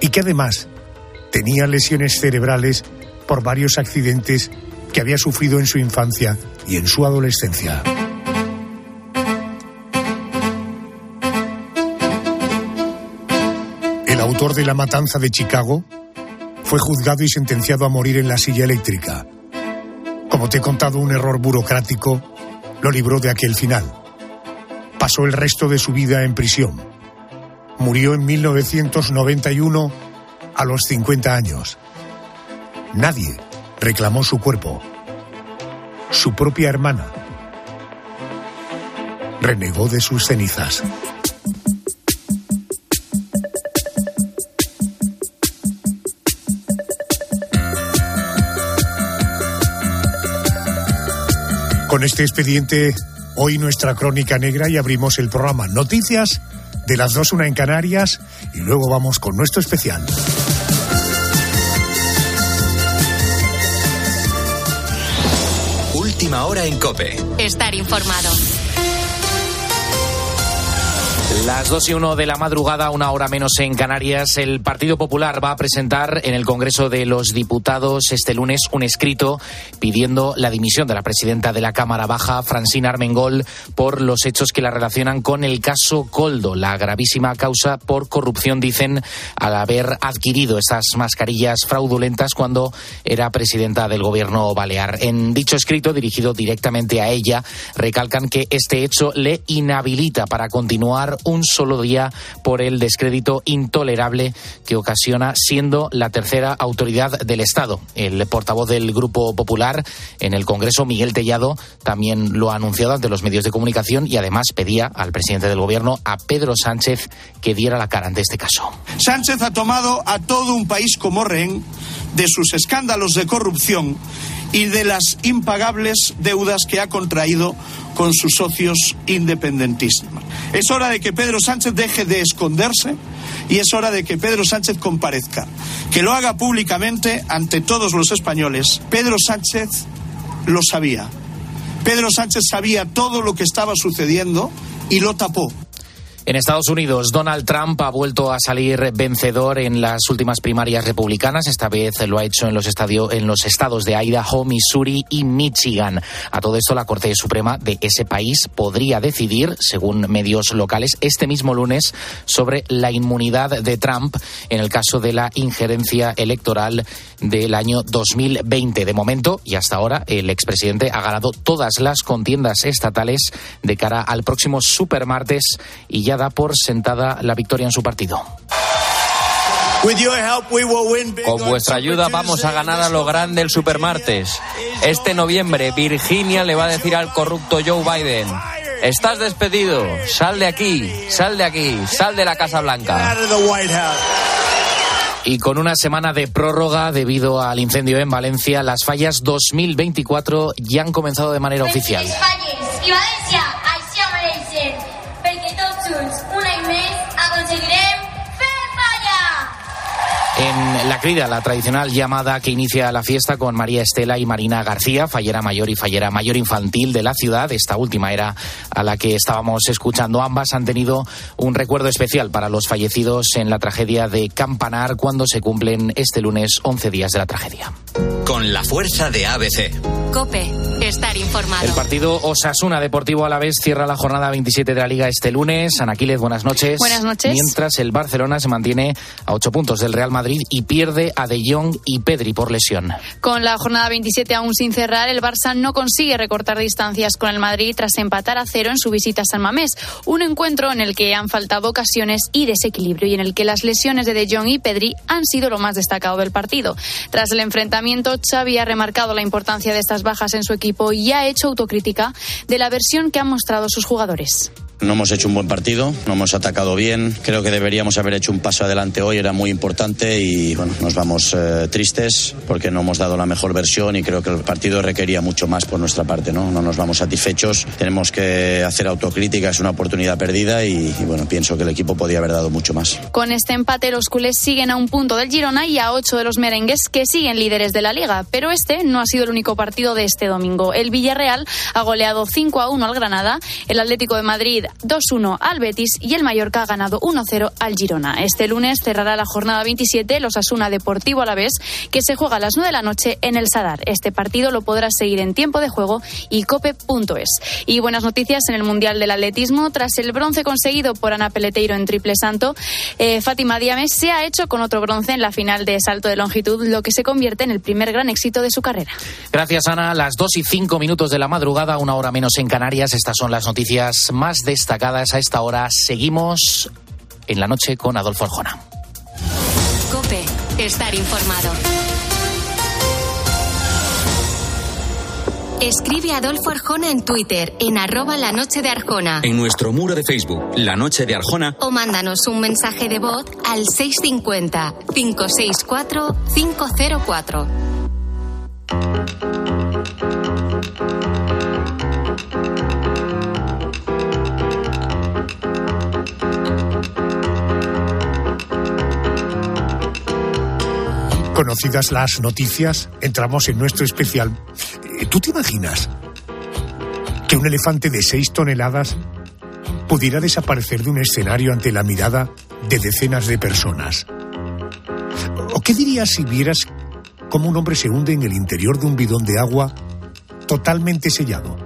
y que además tenía lesiones cerebrales por varios accidentes que había sufrido en su infancia y en su adolescencia. El autor de la matanza de Chicago fue juzgado y sentenciado a morir en la silla eléctrica. Como te he contado, un error burocrático lo libró de aquel final. Pasó el resto de su vida en prisión. Murió en 1991 a los 50 años. Nadie reclamó su cuerpo. Su propia hermana renegó de sus cenizas. Con este expediente, hoy nuestra crónica negra y abrimos el programa Noticias de las dos una en Canarias y luego vamos con nuestro especial. Última hora en Cope. Estar informado. Las dos y uno de la madrugada, una hora menos en Canarias, el Partido Popular va a presentar en el Congreso de los Diputados este lunes un escrito pidiendo la dimisión de la presidenta de la Cámara Baja, Francina Armengol, por los hechos que la relacionan con el caso Coldo, la gravísima causa por corrupción, dicen, al haber adquirido esas mascarillas fraudulentas cuando era presidenta del Gobierno Balear. En dicho escrito, dirigido directamente a ella, recalcan que este hecho le inhabilita para continuar un solo día por el descrédito intolerable que ocasiona siendo la tercera autoridad del Estado. El portavoz del Grupo Popular en el Congreso, Miguel Tellado, también lo ha anunciado ante los medios de comunicación y además pedía al presidente del Gobierno, a Pedro Sánchez, que diera la cara ante este caso. Sánchez ha tomado a todo un país como rehén de sus escándalos de corrupción y de las impagables deudas que ha contraído con sus socios independentistas. Es hora de que Pedro Sánchez deje de esconderse y es hora de que Pedro Sánchez comparezca, que lo haga públicamente ante todos los españoles. Pedro Sánchez lo sabía. Pedro Sánchez sabía todo lo que estaba sucediendo y lo tapó. En Estados Unidos, Donald Trump ha vuelto a salir vencedor en las últimas primarias republicanas. Esta vez lo ha hecho en los, en los estados de Idaho, Missouri y Michigan. A todo esto, la Corte Suprema de ese país podría decidir, según medios locales, este mismo lunes sobre la inmunidad de Trump en el caso de la injerencia electoral del año 2020. De momento y hasta ahora, el expresidente ha ganado todas las contiendas estatales de cara al próximo supermartes y ya da por sentada la victoria en su partido. Con vuestra ayuda vamos a ganar a lo grande el Supermartes. Este noviembre Virginia le va a decir al corrupto Joe Biden, estás despedido, sal de aquí, sal de aquí, sal de la Casa Blanca. Y con una semana de prórroga debido al incendio en Valencia, las fallas 2024 ya han comenzado de manera oficial. En la crida, la tradicional llamada que inicia la fiesta con María Estela y Marina García, fallera mayor y fallera mayor infantil de la ciudad. Esta última era a la que estábamos escuchando. Ambas han tenido un recuerdo especial para los fallecidos en la tragedia de Campanar cuando se cumplen este lunes 11 días de la tragedia. Con la fuerza de ABC. Cope, estar informado. El partido Osasuna Deportivo Alavés cierra la jornada 27 de la Liga este lunes. Anaquiles, buenas noches. Buenas noches. Mientras el Barcelona se mantiene a ocho puntos del Real Madrid y pierde a De Jong y Pedri por lesión. Con la jornada 27 aún sin cerrar, el Barça no consigue recortar distancias con el Madrid tras empatar a cero en su visita a San Mamés. Un encuentro en el que han faltado ocasiones y desequilibrio y en el que las lesiones de De Jong y Pedri han sido lo más destacado del partido. Tras el enfrentamiento, Xavi ha remarcado la importancia de estas bajas en su equipo y ha hecho autocrítica de la versión que han mostrado sus jugadores. No hemos hecho un buen partido, no hemos atacado bien. Creo que deberíamos haber hecho un paso adelante hoy, era muy importante y bueno, nos vamos eh, tristes porque no hemos dado la mejor versión y creo que el partido requería mucho más por nuestra parte. No, no nos vamos satisfechos, tenemos que hacer autocrítica, es una oportunidad perdida y, bueno, pienso que el equipo podía haber dado mucho más. Con este empate, los culés siguen a un punto del Girona y a ocho de los merengues que siguen líderes de la liga. Pero este no ha sido el único partido de este domingo. El Villarreal ha goleado 5 a 1 al Granada, el Atlético de Madrid Madrid 2-1 al Betis y el Mallorca ha ganado 1-0 al Girona. Este lunes cerrará la jornada 27 los Asuna Deportivo a la vez, que se juega a las 9 de la noche en el Sadar. Este partido lo podrás seguir en tiempo de juego y cope.es. Y buenas noticias en el Mundial del Atletismo. Tras el bronce conseguido por Ana Peleteiro en triple santo, eh, Fátima Diame se ha hecho con otro bronce en la final de salto de longitud, lo que se convierte en el primer gran éxito de su carrera. Gracias, Ana. Las 2 y 5 minutos de la madrugada, una hora menos en Canarias. Estas son las noticias más destacadas a esta hora. Seguimos en la noche con Adolfo Arjona. Cope, estar informado. Escribe a Adolfo Arjona en Twitter, en arroba la noche de Arjona. En nuestro muro de Facebook, La Noche de Arjona. O mándanos un mensaje de voz al 650-564-504. Conocidas las noticias, entramos en nuestro especial. Eh, ¿Tú te imaginas que un elefante de 6 toneladas pudiera desaparecer de un escenario ante la mirada de decenas de personas? ¿O qué dirías si vieras cómo un hombre se hunde en el interior de un bidón de agua totalmente sellado,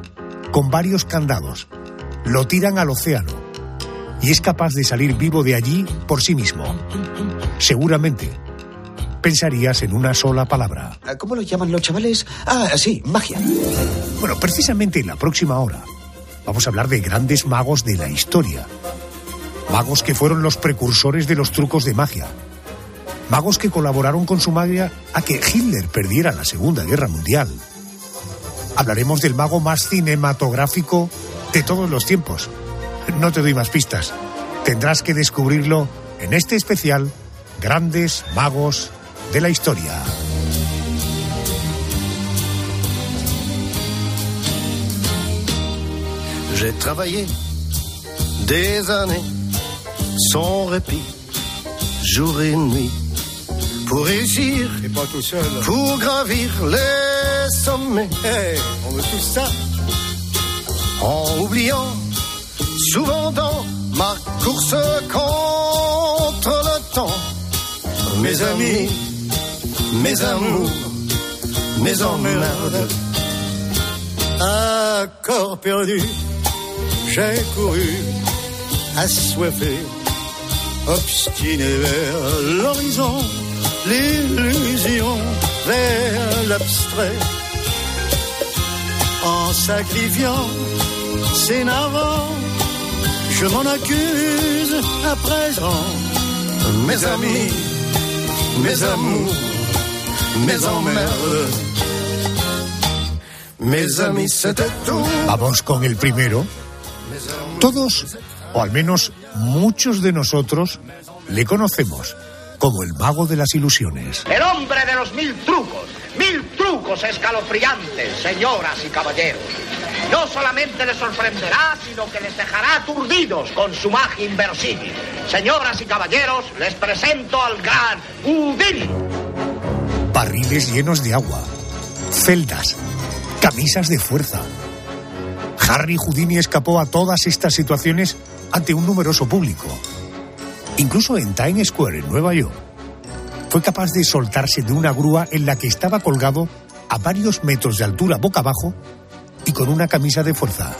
con varios candados? Lo tiran al océano y es capaz de salir vivo de allí por sí mismo. Seguramente pensarías en una sola palabra. ¿Cómo lo llaman los chavales? Ah, sí, magia. Bueno, precisamente en la próxima hora vamos a hablar de grandes magos de la historia. Magos que fueron los precursores de los trucos de magia. Magos que colaboraron con su magia a que Hitler perdiera la Segunda Guerra Mundial. Hablaremos del mago más cinematográfico de todos los tiempos. No te doy más pistas. Tendrás que descubrirlo en este especial Grandes Magos de la Historia. J'ai travaillé des années sans répit, jour et nuit, pour réussir, Et pas tout seul. pour gravir les sommets, on veut tout ça. en oubliant souvent dans ma course contre le temps. Mes amis, mes amours, mes emmerdes, à corps perdu, j'ai couru, assoiffé, obstiné vers l'horizon, l'illusion vers l'abstrait. En sacrifiant ces navants, je m'en accuse à présent. Mes amis, mes amours, mes emmerdes. Mes amis, c'était tout. Vamos con el primero. Todos, o al menos muchos de nosotros, le conocemos como el mago de las ilusiones. El hombre de los mil trucos, mil trucos escalofriantes, señoras y caballeros. No solamente les sorprenderá, sino que les dejará aturdidos con su magia inverosímil. Señoras y caballeros, les presento al gran Houdini. Barriles llenos de agua, celdas, camisas de fuerza. Harry Houdini escapó a todas estas situaciones ante un numeroso público. Incluso en Times Square, en Nueva York, fue capaz de soltarse de una grúa en la que estaba colgado a varios metros de altura boca abajo y con una camisa de fuerza.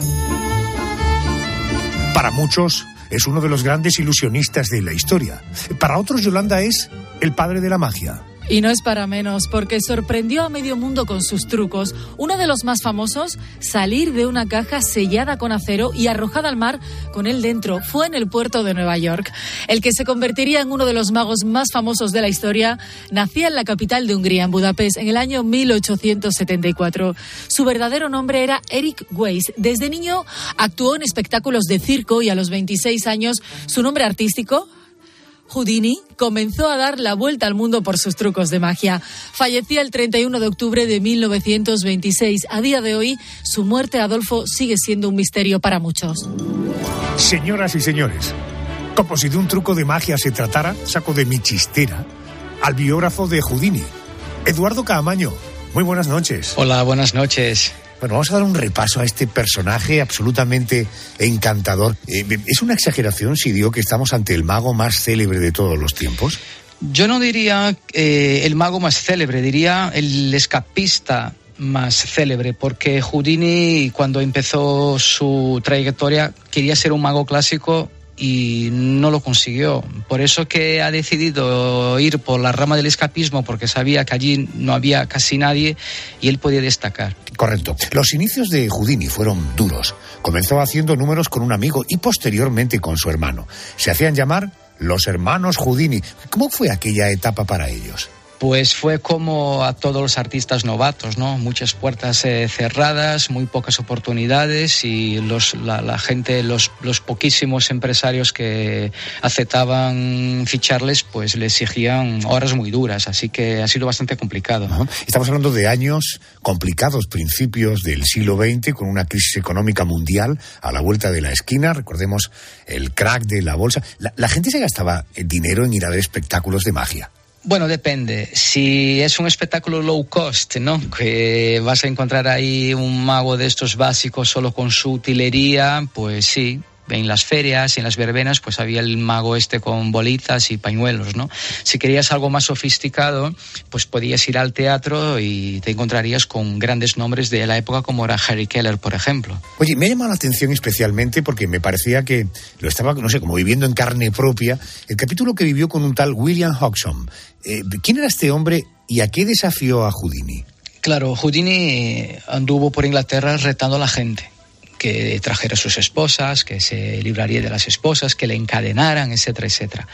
Para muchos es uno de los grandes ilusionistas de la historia. Para otros Yolanda es el padre de la magia. Y no es para menos, porque sorprendió a medio mundo con sus trucos. Uno de los más famosos, salir de una caja sellada con acero y arrojada al mar con él dentro. Fue en el puerto de Nueva York. El que se convertiría en uno de los magos más famosos de la historia nacía en la capital de Hungría, en Budapest, en el año 1874. Su verdadero nombre era Eric Weiss. Desde niño actuó en espectáculos de circo y a los 26 años su nombre artístico, Houdini comenzó a dar la vuelta al mundo por sus trucos de magia. Fallecía el 31 de octubre de 1926. A día de hoy, su muerte, Adolfo, sigue siendo un misterio para muchos. Señoras y señores, como si de un truco de magia se tratara, saco de mi chistera al biógrafo de Houdini, Eduardo Caamaño. Muy buenas noches. Hola, buenas noches. Bueno, vamos a dar un repaso a este personaje absolutamente encantador. Eh, ¿Es una exageración si digo que estamos ante el mago más célebre de todos los tiempos? Yo no diría eh, el mago más célebre, diría el escapista más célebre, porque Houdini cuando empezó su trayectoria quería ser un mago clásico y no lo consiguió. Por eso que ha decidido ir por la rama del escapismo, porque sabía que allí no había casi nadie y él podía destacar. Correcto. Los inicios de Houdini fueron duros. Comenzó haciendo números con un amigo y posteriormente con su hermano. Se hacían llamar los hermanos Houdini. ¿Cómo fue aquella etapa para ellos? Pues fue como a todos los artistas novatos, ¿no? Muchas puertas eh, cerradas, muy pocas oportunidades y los, la, gente, los, los, poquísimos empresarios que aceptaban ficharles, pues le exigían horas muy duras, así que ha sido bastante complicado. Estamos hablando de años complicados, principios del siglo XX, con una crisis económica mundial a la vuelta de la esquina. Recordemos el crack de la bolsa. la, la gente se gastaba dinero en ir a ver espectáculos de magia. Bueno, depende. Si es un espectáculo low cost, ¿no? Que vas a encontrar ahí un mago de estos básicos solo con su utilería, pues sí, en las ferias y en las verbenas pues había el mago este con bolitas y pañuelos, ¿no? Si querías algo más sofisticado, pues podías ir al teatro y te encontrarías con grandes nombres de la época como era Harry Keller, por ejemplo. Oye, me ha llamado la atención especialmente porque me parecía que lo estaba, no sé, como viviendo en carne propia, el capítulo que vivió con un tal William Hodgson. Eh, ¿Quién era este hombre y a qué desafió a Houdini? Claro, Houdini anduvo por Inglaterra retando a la gente que trajera sus esposas, que se libraría de las esposas, que le encadenaran, etcétera, etcétera.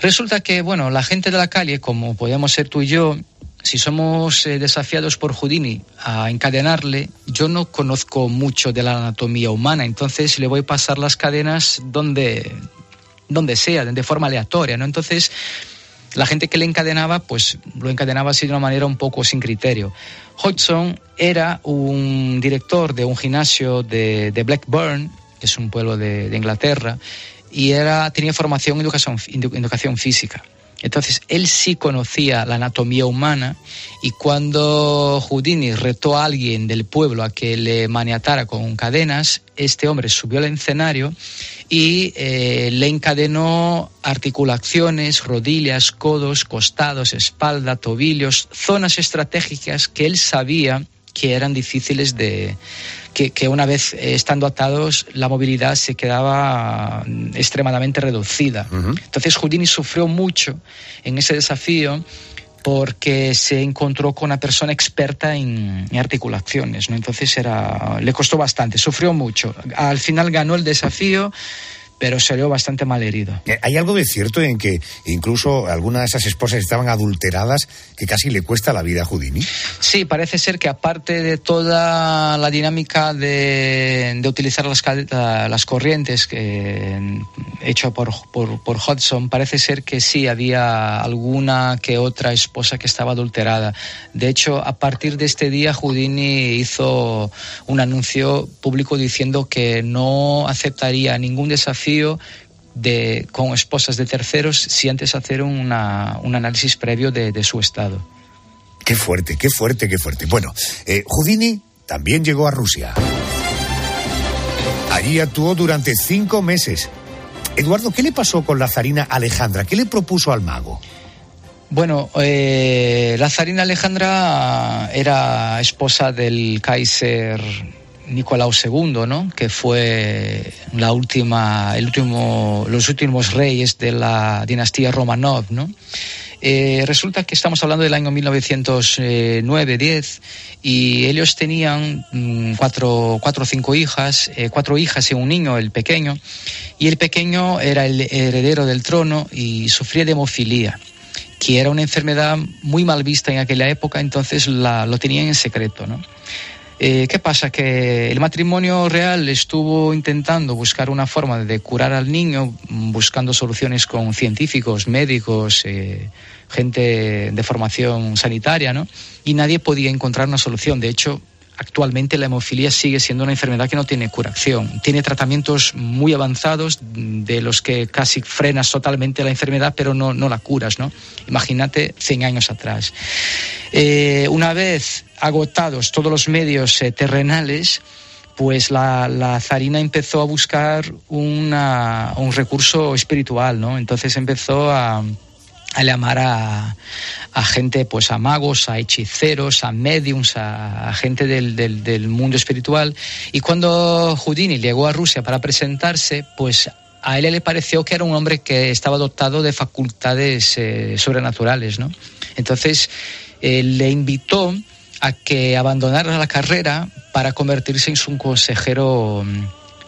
Resulta que, bueno, la gente de la calle, como podemos ser tú y yo, si somos eh, desafiados por Houdini a encadenarle, yo no conozco mucho de la anatomía humana, entonces le voy a pasar las cadenas donde, donde sea, de forma aleatoria, ¿no? Entonces, la gente que le encadenaba, pues lo encadenaba así de una manera un poco sin criterio. Hodgson era un director de un gimnasio de, Blackburn, que es un pueblo de, Inglaterra, y era, tenía formación en educación, educación física. Entonces, él sí conocía la anatomía humana y cuando Houdini retó a alguien del pueblo a que le maniatara con cadenas, este hombre subió al escenario y eh, le encadenó articulaciones, rodillas, codos, costados, espalda, tobillos, zonas estratégicas que él sabía que eran difíciles de que, que, una vez estando atados la movilidad se quedaba mm, extremadamente reducida. Entonces Houdini sufrió mucho en ese desafío porque se encontró con una persona experta en, articulaciones, ¿no? Entonces era, le costó bastante, sufrió mucho. Al final ganó el desafío, pero salió bastante mal herido. Eh, ¿Hay algo de cierto en que incluso algunas de esas esposas estaban adulteradas que casi le cuesta la vida a Houdini? Sí, parece ser que aparte de toda la dinámica de, utilizar las, las corrientes que, hecho por, por, por, Hudson, parece ser que sí había alguna que otra esposa que estaba adulterada. De hecho, a partir de este día, Houdini hizo un anuncio público diciendo que no aceptaría ningún desafío de, con esposas de terceros si antes hacer una, un análisis previo de, de, su estado. Qué fuerte, qué fuerte, qué fuerte. Bueno, eh, Houdini también llegó a Rusia. Allí actuó durante cinco meses. Eduardo, ¿qué le pasó con la zarina Alejandra? ¿Qué le propuso al mago? Bueno, eh, la zarina Alejandra era esposa del Kaiser Nicolau II, ¿no? que fue la última, el último, los últimos reyes de la dinastía Romanov. ¿no? Eh, resulta que estamos hablando del año 1909-10 y ellos tenían mm, cuatro, cuatro o cinco hijas, eh, cuatro hijas y un niño, el pequeño, y el pequeño era el heredero del trono y sufría de hemofilia que era una enfermedad muy mal vista en aquella época, entonces la, lo tenían en secreto. ¿no? Eh, ¿Qué pasa? Que el matrimonio real estuvo intentando buscar una forma de curar al niño, buscando soluciones con científicos, médicos, eh, gente de formación sanitaria, ¿no? Y nadie podía encontrar una solución. De hecho, actualmente la hemofilia sigue siendo una enfermedad que no tiene curación. Tiene tratamientos muy avanzados de los que casi frenas totalmente la enfermedad, pero no, no la curas, ¿no? Imagínate 100 años atrás. Eh, una vez agotados todos los medios eh, terrenales, pues la, zarina empezó a buscar una, un recurso espiritual, ¿no? Entonces empezó a, a llamar a, a, gente, pues a magos, a hechiceros, a mediums, a, gente del, del, mundo espiritual. Y cuando Houdini llegó a Rusia para presentarse, pues a él le pareció que era un hombre que estaba dotado de facultades eh, sobrenaturales, ¿no? Entonces eh, le invitó a que abandonara la carrera para convertirse en su consejero mm,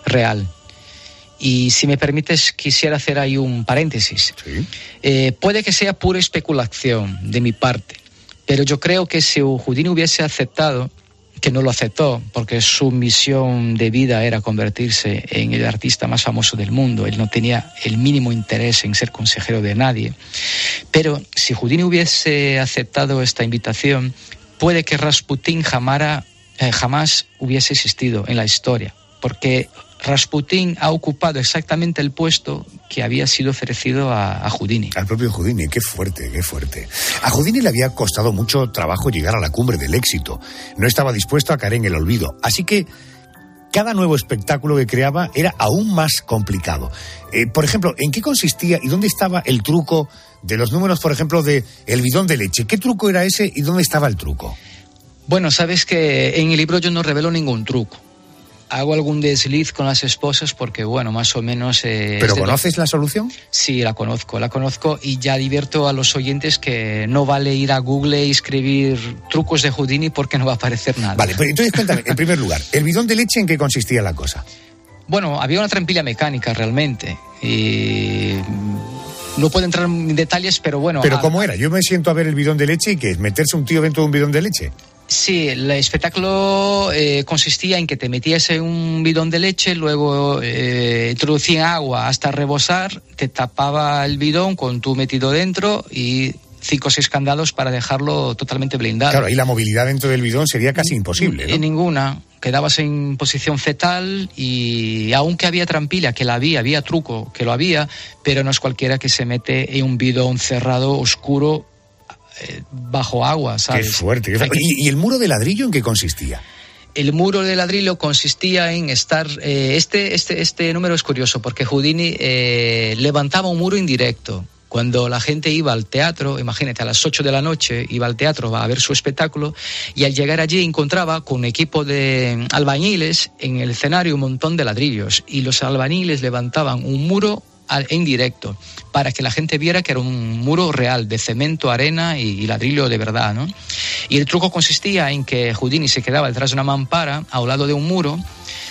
real. Y si me permites, quisiera hacer ahí un paréntesis. Eh, puede que sea pura especulación de mi parte, pero yo creo que si Houdini hubiese aceptado, que no lo aceptó, porque su misión de vida era convertirse en el artista más famoso del mundo, él no tenía el mínimo interés en ser consejero de nadie, pero si Houdini hubiese aceptado esta invitación, puede que Rasputin eh, jamás hubiese existido en la historia, porque Rasputin ha ocupado exactamente el puesto que había sido ofrecido a, a, Houdini. Al propio Houdini, qué fuerte, qué fuerte. A Houdini le había costado mucho trabajo llegar a la cumbre del éxito. No estaba dispuesto a caer en el olvido. Así que cada nuevo espectáculo que creaba era aún más complicado. Eh, por ejemplo, ¿en qué consistía y dónde estaba el truco de los números, por ejemplo, de el bidón de leche? ¿Qué truco era ese y dónde estaba el truco? Bueno, sabes que en el libro yo no revelo ningún truco hago algún desliz con las esposas porque, bueno, más o menos... Eh, ¿Pero conoces la solución? Sí, la conozco, la conozco y ya divierto a los oyentes que no vale ir a Google y escribir trucos de Houdini porque no va a aparecer nada. Vale, pues entonces cuéntame, en primer lugar, ¿el bidón de leche en qué consistía la cosa? Bueno, había una trampilla mecánica realmente y no puedo entrar en detalles, pero bueno. ¿Pero cómo era? Yo me siento a ver el bidón de leche y que es meterse un tío dentro de un bidón de leche. Sí, el espectáculo eh, consistía en que te metías en un bidón de leche, luego eh, introducía agua hasta rebosar, te tapaba el bidón con tu metido dentro y cinco o seis candados para dejarlo totalmente blindado. Claro, ahí la movilidad dentro del bidón sería casi imposible. ¿no? En ninguna. Quedabas en posición fetal y aunque había trampilla, que la había, había truco, que lo había, pero no es cualquiera que se mete en un bidón cerrado, oscuro, eh, bajo agua, ¿sabes? Qué fuerte. ¿Y, el muro de ladrillo en qué consistía? El muro de ladrillo consistía en estar. Eh, este, este, este número es curioso porque Houdini eh, levantaba un muro indirecto. Cuando la gente iba al teatro, imagínate, a las 8 de la noche iba al teatro a ver su espectáculo y al llegar allí encontraba con un equipo de albañiles en el escenario un montón de ladrillos y los albañiles levantaban un muro en directo para que la gente viera que era un muro real de cemento, arena y, ladrillo de verdad, ¿no? Y el truco consistía en que Houdini se quedaba detrás de una mampara, a un lado de un muro,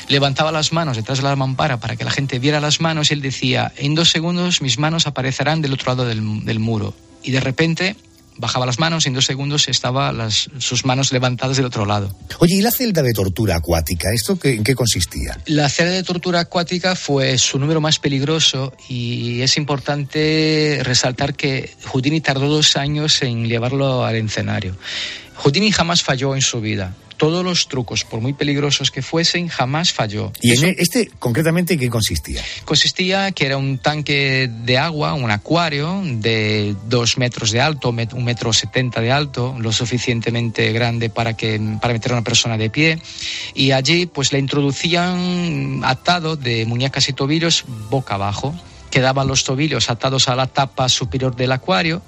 levantaba las manos detrás de la mampara para que la gente viera las manos y él decía, en dos segundos mis manos aparecerán del otro lado del, del muro. Y de repente bajaba las manos y en dos segundos estaba las, sus manos levantadas del otro lado. Oye, ¿y la celda de tortura acuática? ¿Esto qué, en qué consistía? La celda de tortura acuática fue su número más peligroso y es importante resaltar que Houdini tardó dos años en llevarlo al escenario. Houdini jamás falló en su vida todos los trucos, por muy peligrosos que fuesen, jamás falló. ¿Y en este concretamente en qué consistía? Consistía que era un tanque de agua, un acuario de dos metros de alto, un metro setenta de alto, lo suficientemente grande para, que, para meter a una persona de pie. Y allí pues le introducían atado de muñecas y tobillos boca abajo. Quedaban los tobillos atados a la tapa superior del acuario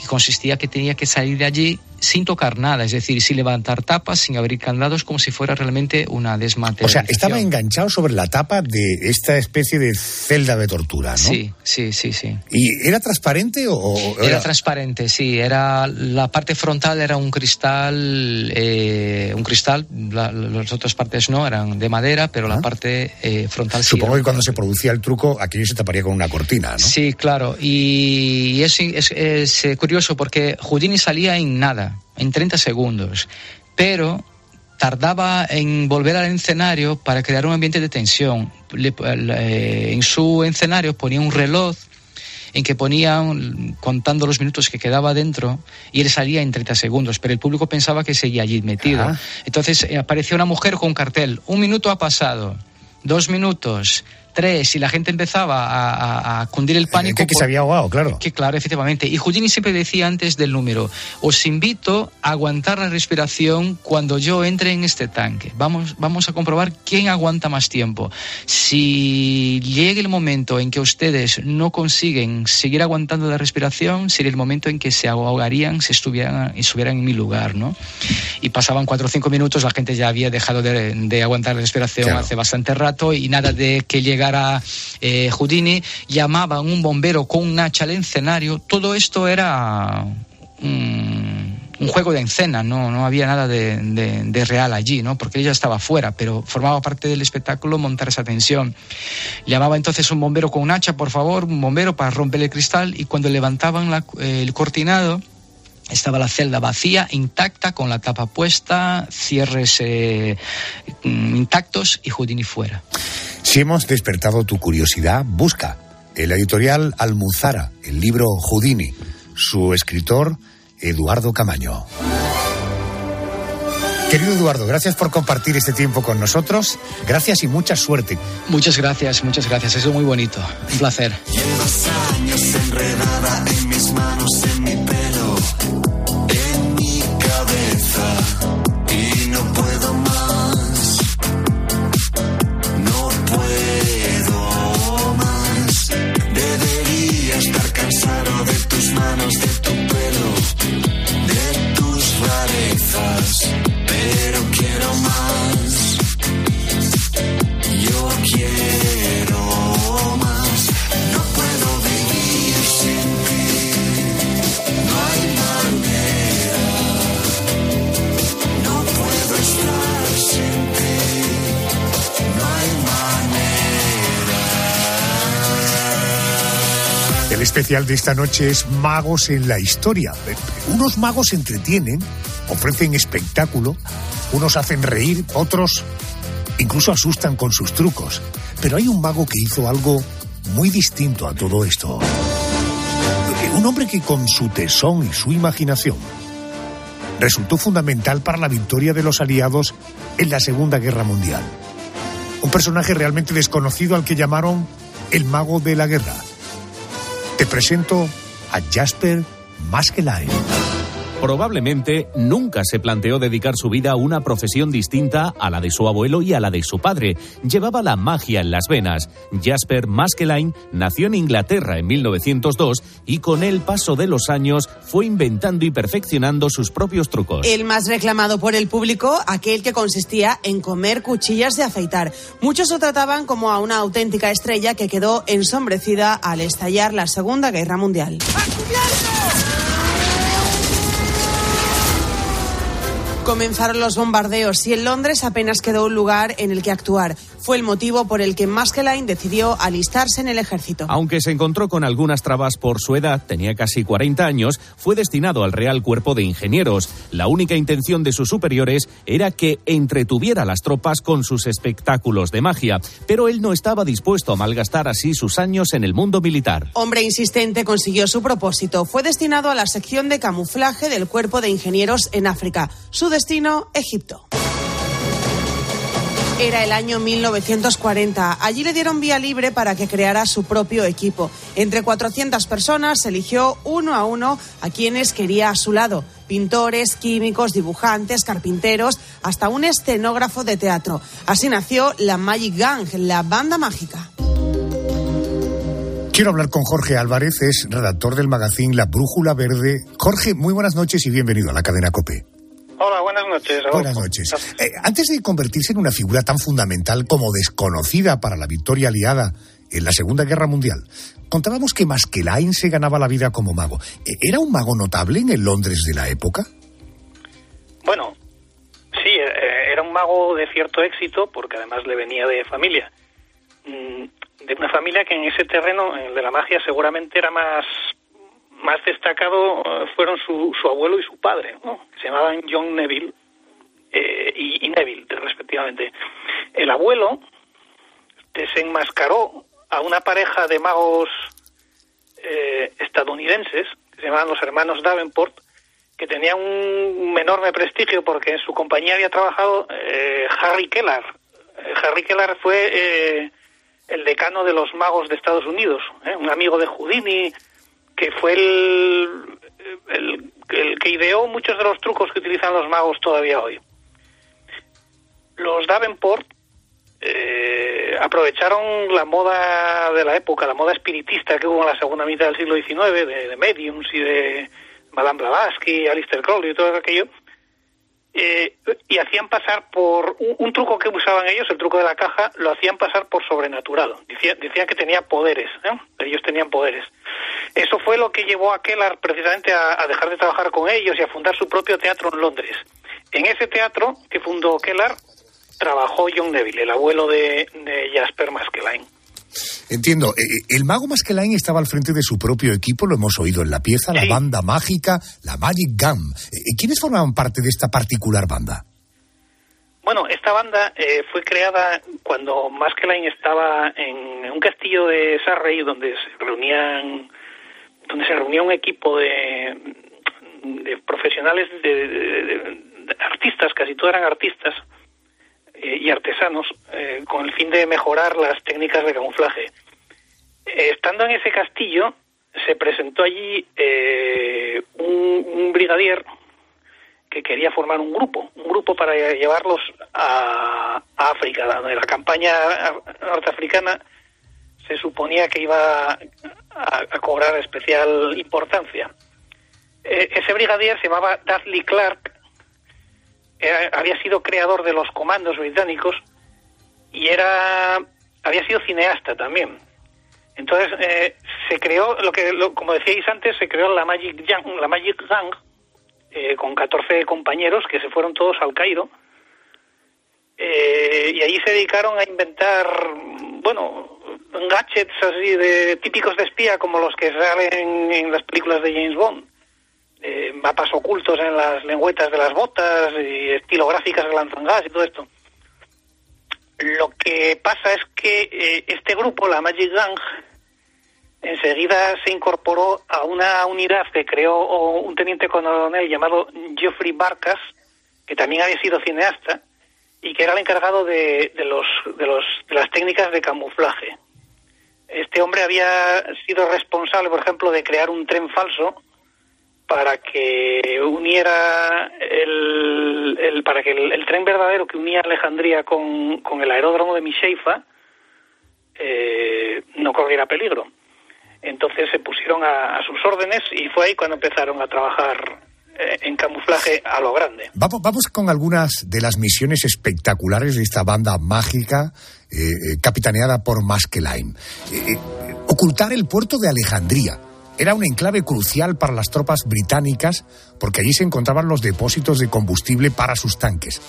y consistía que tenía que salir de allí sin tocar nada, es decir, sin levantar tapas, sin abrir candados, como si fuera realmente una desmantelación. O sea, estaba enganchado sobre la tapa de esta especie de celda de tortura, ¿no? Sí, sí, sí, sí. ¿Y era transparente o...? Era, transparente, sí. Era, la parte frontal era un cristal, eh, un cristal, las otras partes no, eran de madera, pero la ah. parte eh, frontal sí. Supongo que cuando se producía el truco, aquello se taparía con una cortina, ¿no? Sí, claro. Y es, es, es curioso porque Houdini salía en nada en 30 segundos, pero tardaba en volver al escenario para crear un ambiente de tensión. Eh, en su escenario ponía un reloj en que ponían contando los minutos que quedaba dentro y él salía en 30 segundos, pero el público pensaba que seguía allí metido. Entonces eh, apareció una mujer con un cartel, un minuto ha pasado, dos minutos, tres, y la gente empezaba a, a- a cundir el pánico. que, que se había ahogado, claro. que claro, efectivamente. Y Houdini siempre decía antes del número, os invito a aguantar la respiración cuando yo entre en este tanque. Vamos, vamos a comprobar quién aguanta más tiempo. Si llega el momento en que ustedes no consiguen seguir aguantando la respiración, sería el momento en que se ahogarían si estuvieran, estuvieran en mi lugar, ¿no? Y pasaban cuatro o cinco minutos, la gente ya había dejado de, de aguantar la respiración Claro. hace bastante rato y nada de que llegara eh, Houdini, llamaban un bombero con un hacha al escenario. Todo esto era un juego de escena, no, no había nada de, real allí, ¿no? porque ella estaba fuera, pero formaba parte del espectáculo montar esa tensión. Llamaba entonces un bombero con un hacha, por favor, un bombero para romper el cristal y cuando levantaban el cortinado, estaba la celda vacía, intacta, con la tapa puesta, cierres eh, mm, intactos y Houdini fuera. Si hemos despertado tu curiosidad, busca el editorial Almuzara, el libro Houdini, su escritor Eduardo Camaño. Querido Eduardo, gracias por compartir este tiempo con nosotros. Gracias y mucha suerte. Muchas gracias, muchas gracias. Es muy bonito. Un placer. Especial de esta noche es Magos en la Historia. Unos magos entretienen, ofrecen espectáculo, unos hacen reír, otros incluso asustan con sus trucos. Pero hay un mago que hizo algo muy distinto a todo esto. Un hombre que con su tesón y su imaginación resultó fundamental para la victoria de los aliados en la Segunda Guerra Mundial. Un personaje realmente desconocido al que llamaron el mago de la guerra. Te presento a Jasper Maskelyne. Probablemente nunca se planteó dedicar su vida a una profesión distinta a la de su abuelo y a la de su padre. Llevaba la magia en las venas. Jasper Maskelyne nació en Inglaterra en 1902 y con el paso de los años fue inventando y perfeccionando sus propios trucos. El más reclamado por el público, aquel que consistía en comer cuchillas de afeitar. Muchos lo trataban como a una auténtica estrella que quedó ensombrecida al estallar la Segunda Guerra Mundial. Comenzaron los bombardeos y en Londres apenas quedó un lugar en el que actuar. Fue el motivo por el que Maskelyne decidió alistarse en el ejército. Aunque se encontró con algunas trabas por su edad, tenía casi 40 años, fue destinado al Real Cuerpo de Ingenieros. La única intención de sus superiores era que entretuviera a las tropas con sus espectáculos de magia, pero él no estaba dispuesto a malgastar así sus años en el mundo militar. Hombre insistente consiguió su propósito. Fue destinado a la sección de camuflaje del Cuerpo de Ingenieros en África. Su destino, Egipto. Era el año 1940. Allí le dieron vía libre para que creara su propio equipo. Entre 400 personas eligió uno a uno a quienes quería a su lado. Pintores, químicos, dibujantes, carpinteros, hasta un escenógrafo de teatro. Así nació la Magic Gang, la banda mágica. Quiero hablar con Jorge Álvarez, es redactor del magazine La Brújula Verde. Jorge, muy buenas noches y bienvenido a la cadena COPE. Hola, buenas noches. Buenas noches. Eh, antes de convertirse en una figura tan fundamental como desconocida para la victoria aliada en la Segunda Guerra Mundial, contábamos que Maskelyne se ganaba la vida como mago. Eh, ¿Era un mago notable en el Londres de la época? Bueno, sí, eh, era un mago de cierto éxito porque además le venía de familia. Mm, De una familia que en ese terreno, en el de la magia, seguramente era más, más destacado, eh, fueron su, su abuelo y su padre, ¿no? Se llamaban John Neville eh, y, Neville, respectivamente. El abuelo desenmascaró a una pareja de magos eh, estadounidenses, que se llamaban los hermanos Davenport, que tenían un enorme prestigio porque en su compañía había trabajado eh, Harry Kellar. Harry Kellar fue el decano de los magos de Estados Unidos, un amigo de Houdini, que fue el, el, que ideó muchos de los trucos que utilizan los magos todavía hoy. Los Davenport eh, aprovecharon la moda de la época, la moda espiritista que hubo en la segunda mitad del siglo XIX, de, de mediums y de Madame Blavatsky, Alistair Crowley y todo aquello, eh, y hacían pasar por un, un, truco que usaban ellos, el truco de la caja, lo hacían pasar por sobrenatural. Decía, decían que tenía poderes, ¿eh? ellos tenían poderes. Eso fue lo que llevó a Kellar precisamente a, a, dejar de trabajar con ellos y a fundar su propio teatro en Londres. En ese teatro que fundó Kellar trabajó John Neville, el abuelo de, de Jasper Maskelyne. Entiendo. El mago Maskelyne estaba al frente de su propio equipo, lo hemos oído en la pieza, la banda mágica, la Magic Gum. ¿Quiénes formaban parte de esta particular banda? Bueno, esta banda eh, fue creada cuando Maskelyne estaba en un castillo de Surrey donde se reunían donde se reunía un equipo de, de profesionales de, de, de artistas, casi todos eran artistas, eh, y artesanos eh, con el fin de mejorar las técnicas de camuflaje. Eh, estando en ese castillo, se presentó allí un, un, brigadier que quería formar un grupo, un grupo para llevarlos a, África, donde la campaña norteafricana se suponía que iba a, a cobrar especial importancia. ese brigadier se llamaba Dudley Clark había sido creador de los comandos británicos y era había sido cineasta también. Entonces eh, se creó lo que, lo, como decíais antes, se creó la Magic Gang, la Magic Gang eh, con 14 compañeros que se fueron todos al Cairo eh, y allí se dedicaron a inventar, bueno, gadgets así de típicos de espía como los que salen en, en las películas de James Bond eh, mapas ocultos en las lengüetas de las botas y estilográficas de y todo esto. Lo que pasa es que eh, este grupo, la Magic Gang, enseguida se incorporó a una unidad que creó un teniente coronel llamado Geoffrey Barcas, que también había sido cineasta y que era el encargado de, de, los, de, los, de las técnicas de camuflaje. Este hombre había sido responsable, por ejemplo, de crear un tren falso para que uniera el, para que el, tren verdadero que unía Alejandría con, con el aeródromo de Misheifa eh, no corriera peligro. Entonces se pusieron a, sus órdenes y fue ahí cuando empezaron a trabajar eh, en camuflaje a lo grande. Vamos, vamos con algunas de las misiones espectaculares de esta banda mágica eh, eh capitaneada por Maskelyne. Ocultar el puerto de Alejandría era un enclave crucial para las tropas británicas porque allí se encontraban los depósitos de combustible para sus tanques.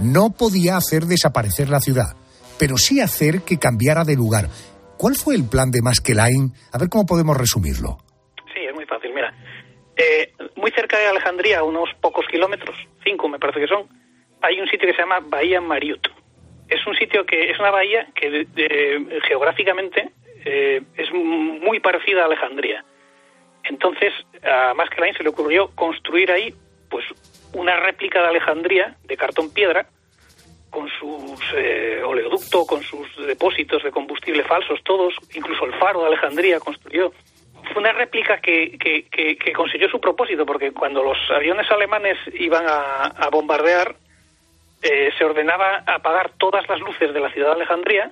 No podía hacer desaparecer la ciudad, pero sí hacer que cambiara de lugar. ¿Cuál fue el plan de Maskelyne? A ver cómo podemos resumirlo. Sí, es muy fácil. Mira, eh, muy cerca de Alejandría, unos pocos kilómetros, cinco me parece que son, hay un sitio que se llama Bahía Mariut. Es un sitio que es una bahía que de, geográficamente eh, es muy parecida a Alejandría. Entonces, a Maskelyne se le ocurrió construir ahí pues una réplica de Alejandría de cartón piedra con sus eh, oleoducto, con sus depósitos de combustible falsos, todos, incluso el faro de Alejandría construyó. Fue una réplica que, que, consiguió su propósito, porque cuando los aviones alemanes iban a, a bombardear, eh, se ordenaba apagar todas las luces de la ciudad de Alejandría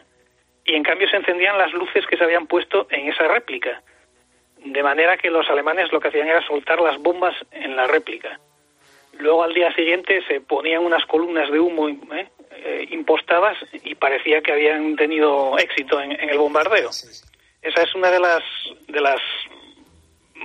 y en cambio se encendían las luces que se habían puesto en esa réplica de manera que los alemanes lo que hacían era soltar las bombas en la réplica. Luego al día siguiente se ponían unas columnas de humo ¿eh? Eh, impostadas y parecía que habían tenido éxito en, en, el bombardeo. Esa es una de las de las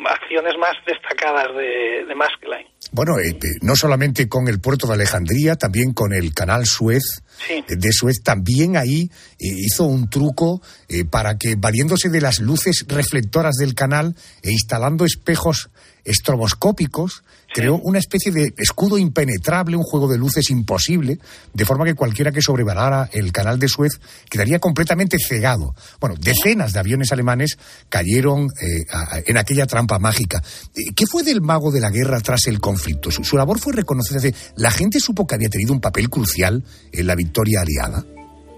acciones más destacadas de, de Maskelyne. Bueno, eh, no solamente con el puerto de Alejandría, también con el canal Suez, sí. de Suez, también ahí eh, hizo un truco eh, para que, valiéndose de las luces reflectoras del canal e instalando espejos estroboscópicos, creó una especie de escudo impenetrable, un juego de luces imposible, de forma que cualquiera que sobrevalara el canal de Suez quedaría completamente cegado. Bueno, decenas de aviones alemanes cayeron eh, a- en aquella trampa mágica. Eh, ¿Qué fue del mago de la guerra tras el conflicto? Su, su labor fue reconocida. ¿La gente supo que había tenido un papel crucial en la victoria aliada?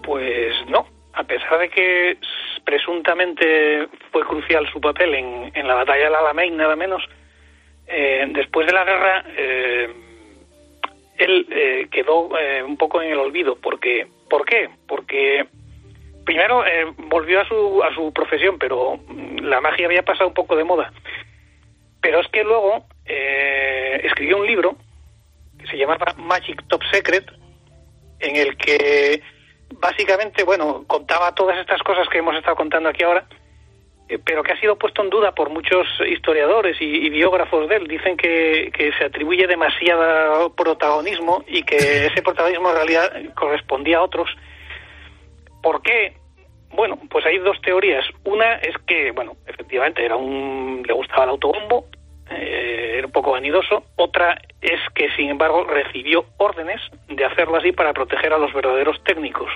Pues no, a pesar de que presuntamente fue crucial su papel en, en la batalla del Alamein, nada menos, eh, después de la guerra eh, él eh, quedó eh, un poco en el olvido. Porque, ¿Por qué? Porque primero volvió a su, a su profesión, pero mm, la magia había pasado un poco de moda. Pero es que luego escribió un libro que se llamaba Magic Top Secret, en el que básicamente, bueno, contaba todas estas cosas que hemos estado contando aquí ahora, pero que ha sido puesto en duda por muchos historiadores y, y biógrafos de él. Dicen que, que se atribuye demasiado protagonismo y que ese protagonismo en realidad correspondía a otros. ¿Por qué? Bueno, pues hay dos teorías. Una es que, bueno, efectivamente era un le gustaba el autobombo, eh, era un poco vanidoso. Otra es que, sin embargo, recibió órdenes de hacerlo así para proteger a los verdaderos técnicos.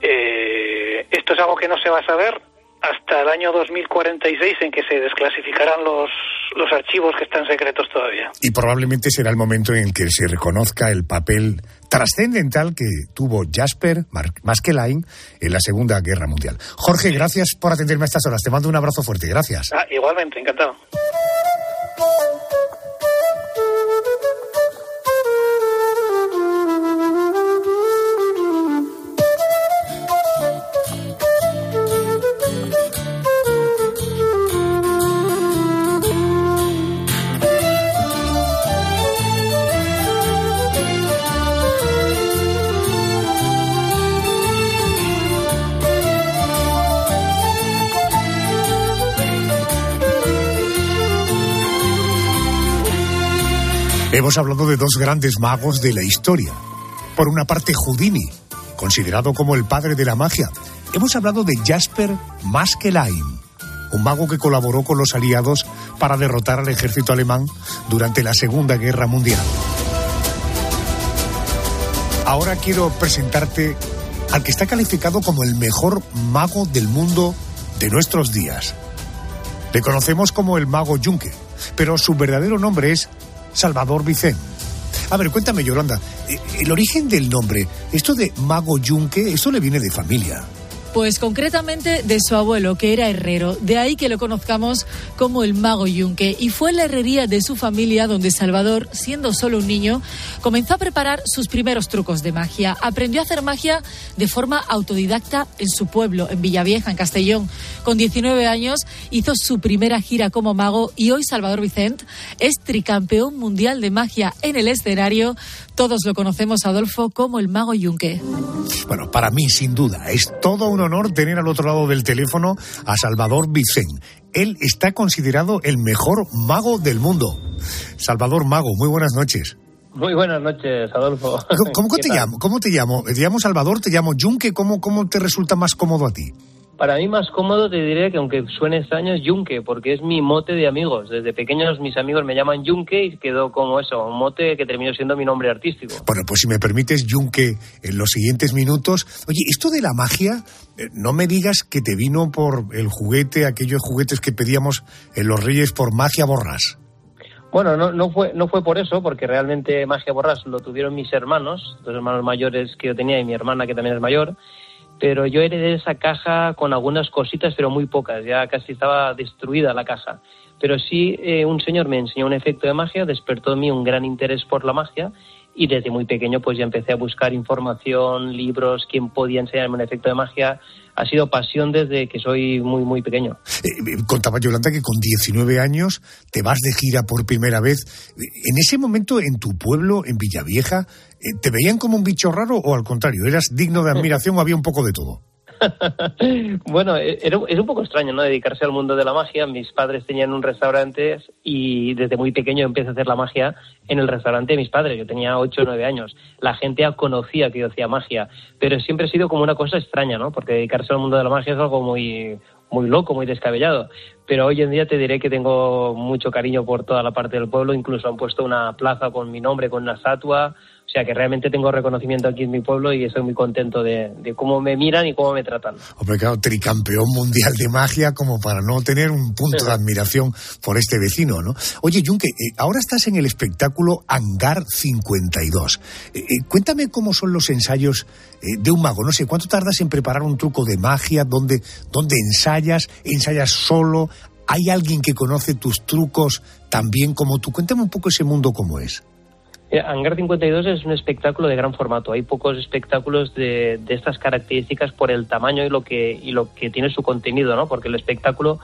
Eh, esto es algo que no se va a saber hasta el año 2046 en que se desclasificarán los, los archivos que están secretos todavía. Y probablemente será el momento en el que se reconozca el papel trascendental que tuvo Jasper Maskelyne en la Segunda Guerra Mundial. Jorge, gracias por atenderme a estas horas. Te mando un abrazo fuerte. Gracias. Ah, igualmente, encantado. Hemos hablado de dos grandes magos de la historia. Por una parte, Houdini, considerado como el padre de la magia. Hemos hablado de Jasper Maskelyne, un mago que colaboró con los aliados para derrotar al ejército alemán durante la Segunda Guerra Mundial. Ahora quiero presentarte al que está calificado como el mejor mago del mundo de nuestros días. Le conocemos como el mago Junque, pero su verdadero nombre es Salvador Vicente. A ver, cuéntame, Yolanda, eh, el origen del nombre, esto de mago Junque, eso le viene de familia. Pues concretamente de su abuelo, que era herrero. De ahí que lo conozcamos como el mago Yunque. Y fue en la herrería de su familia donde Salvador, siendo solo un niño, comenzó a preparar sus primeros trucos de magia. Aprendió a hacer magia de forma autodidacta en su pueblo, en Villavieja, en Castellón. Con 19 años hizo su primera gira como mago y hoy Salvador Vicente es tricampeón mundial de magia en el escenario. Todos lo conocemos, Adolfo, como el mago Yunque. Bueno, para mí, sin duda, es todo un honor tener al otro lado del teléfono a Salvador Vicente. Él está considerado el mejor mago del mundo. Salvador Mago, muy buenas noches. Muy buenas noches, Adolfo. ¿Cómo, cómo ¿Qué te tal? llamo? ¿Cómo te llamo? ¿Te llamo Salvador? ¿Te llamo Junque? ¿Cómo, ¿Cómo te resulta más cómodo a ti? Para mí más cómodo te diré que aunque suene extraño es Yunque, porque es mi mote de amigos. Desde pequeños mis amigos me llaman Yunque y quedó como eso, un mote que terminó siendo mi nombre artístico. Bueno, pues si me permites, Junque, en los siguientes minutos. Oye, esto de la magia, eh, no me digas que te vino por el juguete, aquellos juguetes que pedíamos en los Reyes por magia borras. Bueno, no, no, fue, no fue por eso, porque realmente Magia Borras lo tuvieron mis hermanos, dos hermanos mayores que yo tenía y mi hermana que también es mayor, pero yo heredé esa caja con algunas cositas, pero muy pocas, ya casi estaba destruida la caja. Pero sí, eh, un señor me enseñó un efecto de magia, despertó en mí un gran interés por la magia y desde muy pequeño pues ya empecé a buscar información, libros, quién podía enseñarme un efecto de magia. Ha sido pasión desde que soy muy, muy pequeño. Eh, eh, contaba Yolanda que con 19 años te vas de gira por primera vez. En ese momento, en tu pueblo, en Villavieja, eh, ¿te veían como un bicho raro o al contrario? ¿Eras digno de admiración o había un poco de todo? Bueno, es un poco extraño, ¿no? Dedicarse al mundo de la magia. Mis padres tenían un restaurante y desde muy pequeño empecé a hacer la magia en el restaurante de mis padres. Yo tenía 8 o 9 años. La gente ya conocía que yo hacía magia, pero siempre ha sido como una cosa extraña, ¿no? Porque dedicarse al mundo de la magia es algo muy muy loco, muy descabellado. Pero hoy en día te diré que tengo mucho cariño por toda la parte del pueblo, incluso han puesto una plaza con mi nombre, con una estatua, o sea que realmente tengo reconocimiento aquí en mi pueblo y estoy muy contento de, cómo me miran y cómo me tratan. Hombre, claro, tricampeón mundial de magia como para no tener un punto de admiración por este vecino, ¿no? Oye, Junque, eh, ahora estás en el espectáculo Hangar 52. Eh, eh, cuéntame cómo son los ensayos de un mago. No sé, ¿cuánto tardas en preparar un truco de magia? ¿Dónde, dónde ensayas? ¿Ensayas solo? ¿Hay alguien que conoce tus trucos también como tú? Cuéntame un poco ese mundo cómo es. Eh, Hangar 52 es un espectáculo de gran formato. Hay pocos espectáculos de, estas características por el tamaño y lo que y lo que tiene su contenido, ¿no? Porque el espectáculo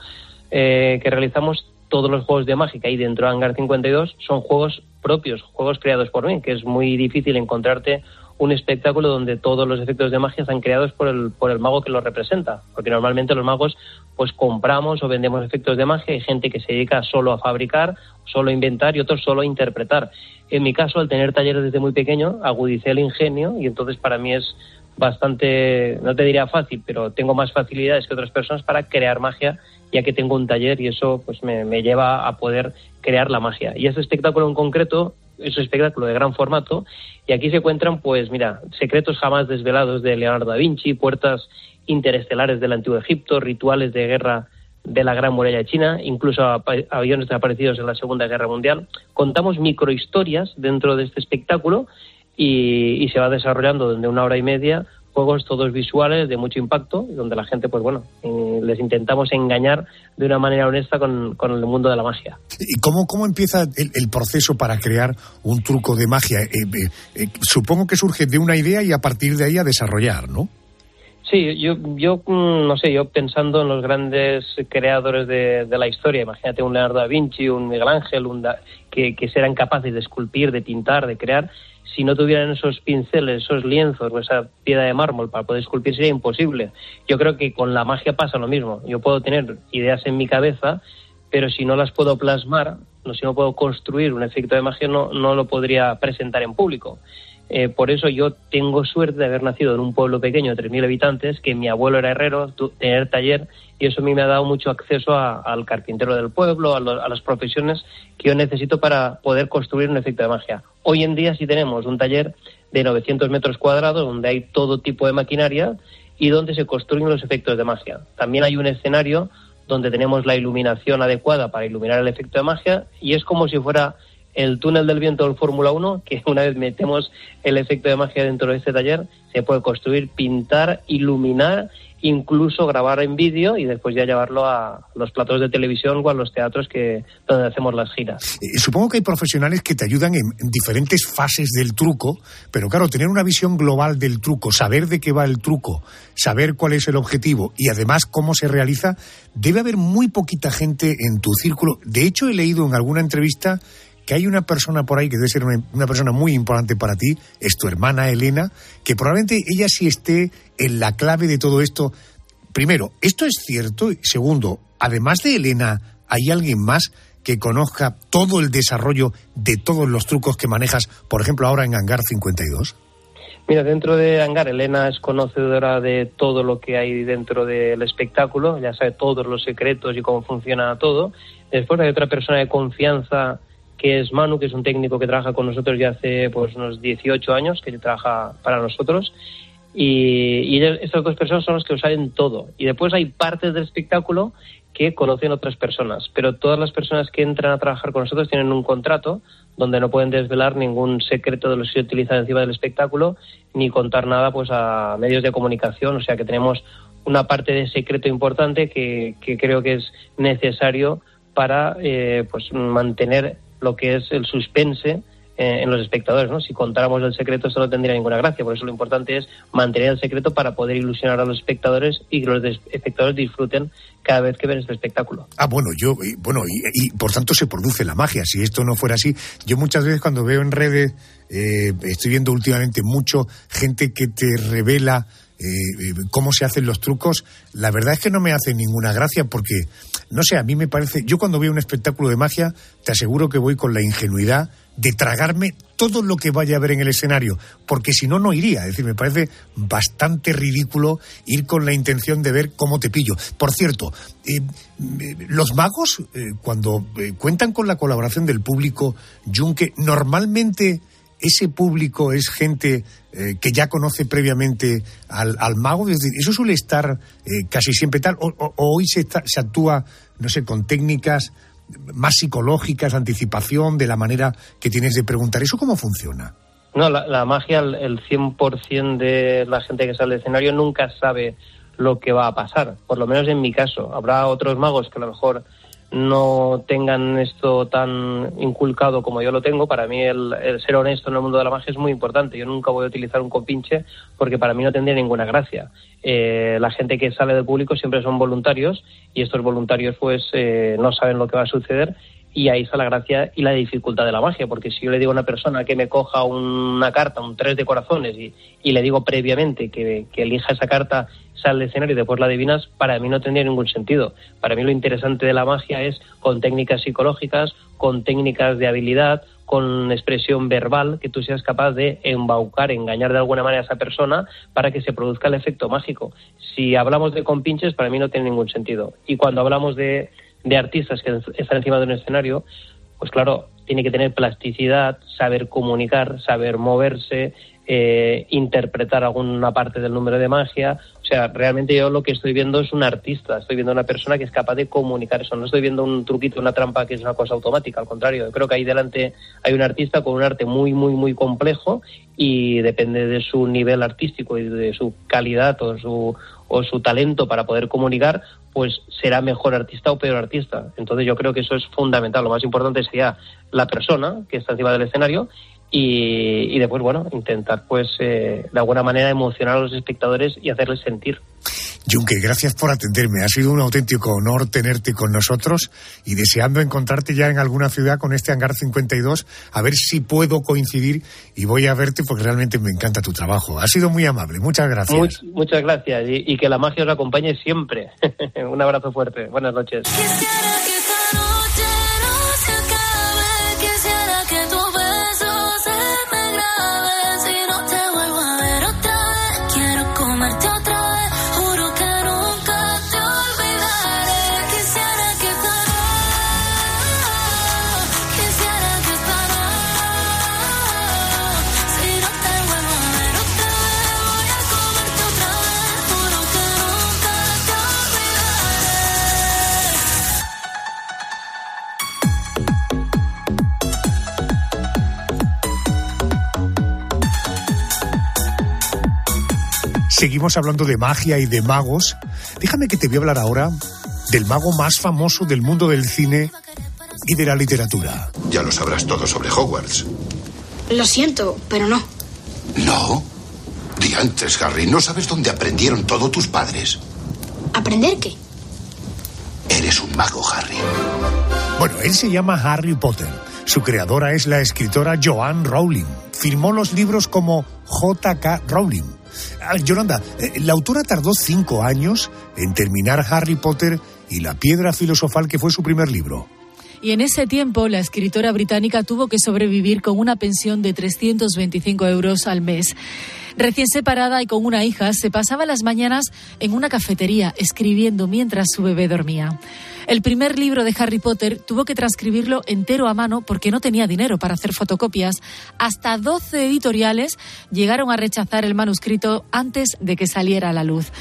eh, que realizamos, todos los juegos de mágica y dentro de Hangar 52 son juegos propios, juegos creados por mí, que es muy difícil encontrarte un espectáculo donde todos los efectos de magia están creados por el, por el mago que los representa. Porque normalmente los magos pues compramos o vendemos efectos de magia. Hay gente que se dedica solo a fabricar, solo a inventar y otros solo a interpretar. En mi caso, al tener talleres desde muy pequeño, agudicé el ingenio y entonces para mí es bastante, no te diría fácil, pero tengo más facilidades que otras personas para crear magia ya que tengo un taller y eso pues me, me lleva a poder crear la magia. Y ese espectáculo en concreto es un espectáculo de gran formato y aquí se encuentran, pues mira, secretos jamás desvelados de Leonardo da Vinci, puertas interestelares del Antiguo Egipto, rituales de guerra de la Gran Muralla China, incluso aviones desaparecidos en la Segunda Guerra Mundial. Contamos microhistorias dentro de este espectáculo y, y se va desarrollando desde una hora y media juegos todos visuales de mucho impacto, donde la gente, pues bueno, eh, les intentamos engañar de una manera honesta con, con el mundo de la magia. ¿Y cómo, cómo empieza el, proceso para crear un truco de magia? Eh, eh, supongo que surge de una idea y a partir de ahí a desarrollar, ¿no? Sí, yo, yo mm, no sé, yo pensando en los grandes creadores de, de la historia, imagínate un Leonardo da Vinci, un Miguel Ángel, un que, que serán capaces de esculpir, de pintar, de crear, si no tuvieran esos pinceles, esos lienzos o esa piedra de mármol para poder esculpir sería imposible. Yo creo que con la magia pasa lo mismo. Yo puedo tener ideas en mi cabeza, pero si no las puedo plasmar, no, si no puedo construir un efecto de magia, no, no lo podría presentar en público. Eh, por eso yo tengo suerte de haber nacido en un pueblo pequeño de 3.000 habitantes, que mi abuelo era herrero, tener taller, y eso a mí me ha dado mucho acceso al carpintero del pueblo, a, a, las profesiones que yo necesito para poder construir un efecto de magia. Hoy en día sí tenemos un taller de 900 metros cuadrados donde hay todo tipo de maquinaria y donde se construyen los efectos de magia. También hay un escenario donde tenemos la iluminación adecuada para iluminar el efecto de magia y es como si fuera el túnel del viento del Fórmula 1, que una vez metemos el efecto de magia dentro de este taller, se puede construir, pintar, iluminar, incluso grabar en vídeo y después ya llevarlo a los platos de televisión o a los teatros que donde hacemos las giras. Eh, supongo que hay profesionales que te ayudan en, diferentes fases del truco, pero claro, tener una visión global del truco, saber de qué va el truco, saber cuál es el objetivo y además cómo se realiza, debe haber muy poquita gente en tu círculo. De hecho, he leído en alguna entrevista que hay una persona por ahí que debe ser una, persona muy importante para ti, es tu hermana Elena, que probablemente ella sí esté en la clave de todo esto. Primero, ¿esto es cierto? Segundo, además de Elena, ¿hay alguien más que conozca todo el desarrollo de todos los trucos que manejas, por ejemplo, ahora en Hangar 52? Mira, dentro de Hangar, Elena es conocedora de todo lo que hay dentro del espectáculo, ya sabe todos los secretos y cómo funciona todo. Después hay otra persona de confianza que es Manu, que es un técnico que trabaja con nosotros ya hace pues unos 18 años, que trabaja para nosotros. Y, estas dos personas son las que lo saben todo. Y después hay partes del espectáculo que conocen otras personas. Pero todas las personas que entran a trabajar con nosotros tienen un contrato donde no pueden desvelar ningún secreto de lo que se utiliza encima del espectáculo ni contar nada pues a medios de comunicación. O sea que tenemos una parte de secreto importante que, creo que es necesario para eh, pues mantener lo que es el suspense eh, en los espectadores, ¿no? Si contáramos el secreto, eso no tendría ninguna gracia. Por eso lo importante es mantener el secreto para poder ilusionar a los espectadores y que los espectadores disfruten cada vez que ven este espectáculo. Ah, bueno, yo, bueno, y, por tanto se produce la magia. Si esto no fuera así, yo muchas veces cuando veo en redes, eh, estoy viendo últimamente mucho gente que te revela eh, cómo se hacen los trucos, la verdad es que no me hace ninguna gracia porque, no sé, a mí me parece, yo cuando veo un espectáculo de magia, te aseguro que voy con la ingenuidad de tragarme todo lo que vaya a ver en el escenario, porque si no, no iría. Es decir, me parece bastante ridículo ir con la intención de ver cómo te pillo. Por cierto, eh, los magos, eh, cuando eh, cuentan con la colaboración del público, Junque, normalmente ese público es gente eh, que ya conoce previamente al, al mago. Es decir, eso suele estar eh, casi siempre tal. O, hoy se, está- se actúa, no sé, con técnicas más psicológicas, anticipación, de la manera que tienes de preguntar. ¿Eso cómo funciona? No, la, la magia, el, el 100% de la gente que sale al escenario nunca sabe lo que va a pasar, por lo menos en mi caso. Habrá otros magos que a lo mejor no tengan esto tan inculcado como yo lo tengo. Para mí el, ser honesto en el mundo de la magia es muy importante. Yo nunca voy a utilizar un compinche porque para mí no tendría ninguna gracia. Eh, la gente que sale del público siempre son voluntarios y estos voluntarios pues eh, no saben lo que va a suceder y ahí está la gracia y la dificultad de la magia, porque si yo le digo a una persona que me coja una carta, un tres de corazones, y, y le digo previamente que, elija esa carta, sale al escenario y después la adivinas, para mí no tendría ningún sentido. Para mí lo interesante de la magia es con técnicas psicológicas, con técnicas de habilidad, con expresión verbal, que tú seas capaz de embaucar, engañar de alguna manera a esa persona para que se produzca el efecto mágico. Si hablamos de compinches, para mí no tiene ningún sentido. Y cuando hablamos de, de artistas que están encima de un escenario, pues claro, tiene que tener plasticidad, saber comunicar, saber moverse, eh, interpretar alguna parte del número de magia. O sea, realmente yo lo que estoy viendo es un artista, estoy viendo una persona que es capaz de comunicar eso. No estoy viendo un truquito, una trampa que es una cosa automática, al contrario. Yo creo que ahí delante hay un artista con un arte muy, muy, muy complejo y depende de su nivel artístico y de su calidad o su, o su talento para poder comunicar, pues será mejor artista o peor artista. Entonces yo creo que eso es fundamental. Lo más importante sería la persona que está encima del escenario y, y después, bueno, intentar pues eh, de alguna manera emocionar a los espectadores y hacerles sentir. Junque, gracias por atenderme. Ha sido un auténtico honor tenerte con nosotros y deseando encontrarte ya en alguna ciudad con este Hangar 52, a ver si puedo coincidir y voy a verte porque realmente me encanta tu trabajo. Ha sido muy amable. Muchas gracias. Much- muchas gracias y, y que la magia os acompañe siempre. un abrazo fuerte. Buenas noches. Seguimos hablando de magia y de magos. Déjame que te voy a hablar ahora del mago más famoso del mundo del cine y de la literatura. Ya lo sabrás todo sobre Hogwarts. Lo siento, pero no. No. Diantres, Harry, no sabes dónde aprendieron todo tus padres. ¿Aprender qué? Eres un mago, Harry. Bueno, él se llama Harry Potter. Su creadora es la escritora Joanne Rowling. Firmó los libros como J.K. Rowling. Yolanda, eh, la autora tardó cinco años en terminar Harry Potter y la piedra filosofal que fue su primer libro. Y en ese tiempo, la escritora británica tuvo que sobrevivir con una pensión de 325 euros al mes. Recién separada y con una hija, se pasaba las mañanas en una cafetería escribiendo mientras su bebé dormía. El primer libro de Harry Potter tuvo que transcribirlo entero a mano porque no tenía dinero para hacer fotocopias. Hasta 12 editoriales llegaron a rechazar el manuscrito antes de que saliera a la luz.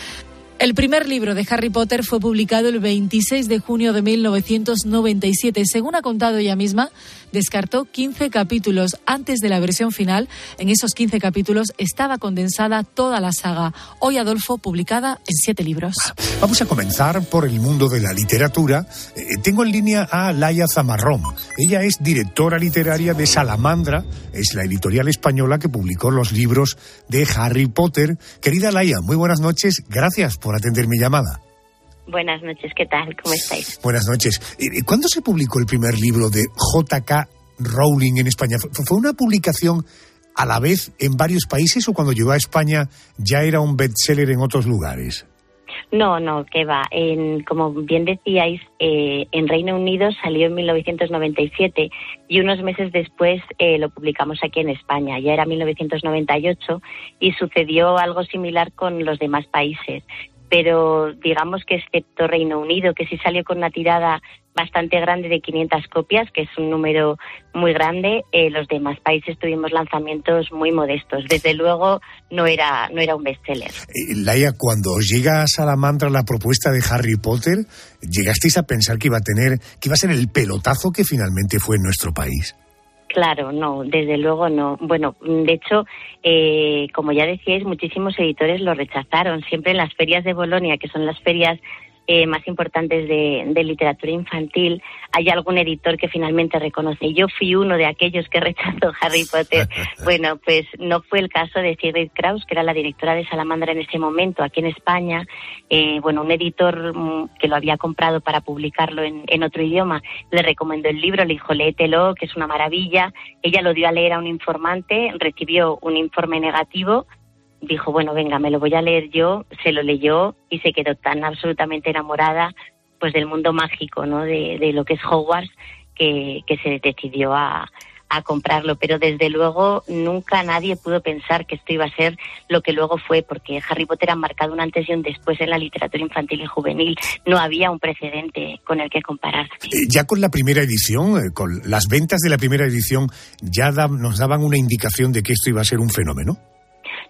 El primer libro de Harry Potter fue publicado el 26 de junio de 1997. Según ha contado ella misma, descartó 15 capítulos antes de la versión final. En esos 15 capítulos estaba condensada toda la saga, hoy Adolfo, publicada en siete libros. Vamos a comenzar por el mundo de la literatura. Eh, tengo en línea a Laia Zamarrón. Ella es directora literaria de Salamandra, es la editorial española que publicó los libros de Harry Potter. Querida Laia, muy buenas noches. Gracias por atender mi llamada. Buenas noches, ¿qué tal? ¿Cómo estáis? Buenas noches. Eh, ¿Cuándo se publicó el primer libro de J.K. Rowling en España? ¿Fue fue una publicación a la vez en varios países o cuando llegó a España ya era un bestseller en otros lugares? No, no, que va. En, como bien decíais, eh, en Reino Unido salió en 1997 y unos meses después eh, lo publicamos aquí en España. Ya era 1998 y sucedió algo similar con los demás países pero digamos que excepto Reino Unido, que sí salió con una tirada bastante grande de 500 copias, que es un número muy grande, eh, los demás países tuvimos lanzamientos muy modestos. Desde luego no era, no era un bestseller. Eh, Laia, cuando llega a Salamandra la propuesta de Harry Potter, ¿llegasteis a pensar que iba a tener, que iba a ser el pelotazo que finalmente fue en nuestro país? Claro, no, desde luego no. Bueno, de hecho, eh, como ya decíais, muchísimos editores lo rechazaron. Siempre en las ferias de Bolonia, que son las ferias eh, más importantes de, de, literatura infantil, hay algún editor que finalmente reconoce. Yo fui uno de aquellos que rechazó Harry Potter. bueno, pues no fue el caso de Sigrid Kraus, que era la directora de Salamandra en ese momento aquí en España. Eh, bueno, un editor mm, que lo había comprado para publicarlo en, en, otro idioma le recomendó el libro, le dijo léetelo, que es una maravilla. Ella lo dio a leer a un informante, recibió un informe negativo dijo, bueno, venga, me lo voy a leer yo, se lo leyó y se quedó tan absolutamente enamorada pues del mundo mágico, ¿no? De, de lo que es Hogwarts, que, que se decidió a, a comprarlo, pero desde luego nunca nadie pudo pensar que esto iba a ser lo que luego fue, porque Harry Potter ha marcado un antes y un después en la literatura infantil y juvenil. No había un precedente con el que compararse. Eh, ya con la primera edición, eh, con las ventas de la primera edición, ya nos daban una indicación de que esto iba a ser un fenómeno.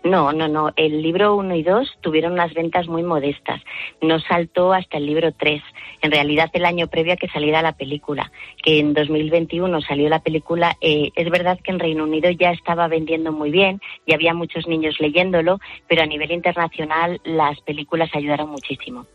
No, no, no. El libro 1 y 2 tuvieron unas ventas muy modestas. No saltó hasta el libro 3. En realidad, el año previo a que saliera la película, que en 2021 salió la película, eh, es verdad que en Reino Unido ya estaba vendiendo muy bien y había muchos niños leyéndolo, pero a nivel internacional las películas ayudaron muchísimo.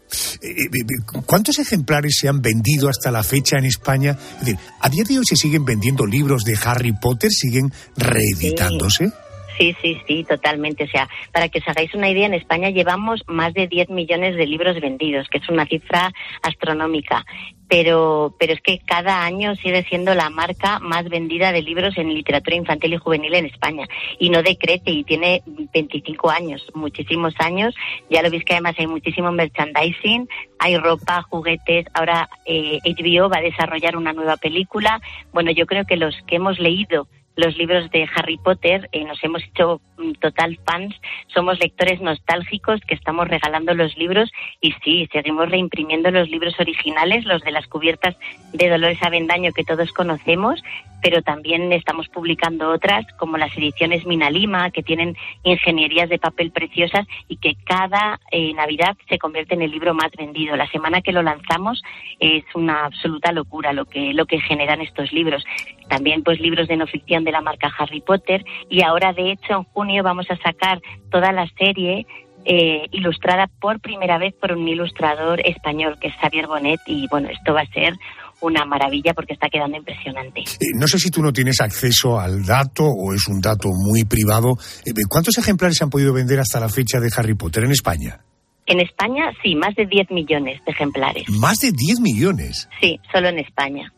¿Cuántos ejemplares se han vendido hasta la fecha en España? Es decir, ¿a día de hoy se siguen vendiendo libros de Harry Potter? ¿Siguen reeditándose? Sí. Sí, sí, sí, totalmente. O sea, para que os hagáis una idea, en España llevamos más de 10 millones de libros vendidos, que es una cifra astronómica. Pero, pero es que cada año sigue siendo la marca más vendida de libros en literatura infantil y juvenil en España. Y no decrece, y tiene 25 años, muchísimos años. Ya lo veis que además hay muchísimo merchandising, hay ropa, juguetes. Ahora eh, HBO va a desarrollar una nueva película. Bueno, yo creo que los que hemos leído los libros de Harry Potter, eh, nos hemos hecho mm, total fans, somos lectores nostálgicos que estamos regalando los libros y sí, seguimos reimprimiendo los libros originales, los de las cubiertas de Dolores Avendaño que todos conocemos, pero también estamos publicando otras como las ediciones Minalima, que tienen ingenierías de papel preciosas y que cada eh, Navidad se convierte en el libro más vendido. La semana que lo lanzamos es una absoluta locura lo que, lo que generan estos libros. También pues libros de no ficción de la marca Harry Potter y ahora de hecho en junio vamos a sacar toda la serie eh, ilustrada por primera vez por un ilustrador español que es Xavier Bonet y bueno, esto va a ser una maravilla porque está quedando impresionante. Eh, no sé si tú no tienes acceso al dato o es un dato muy privado. Eh, ¿Cuántos ejemplares se han podido vender hasta la fecha de Harry Potter en España? En España, sí, más de 10 millones de ejemplares. ¿Más de 10 millones? Sí, solo en España.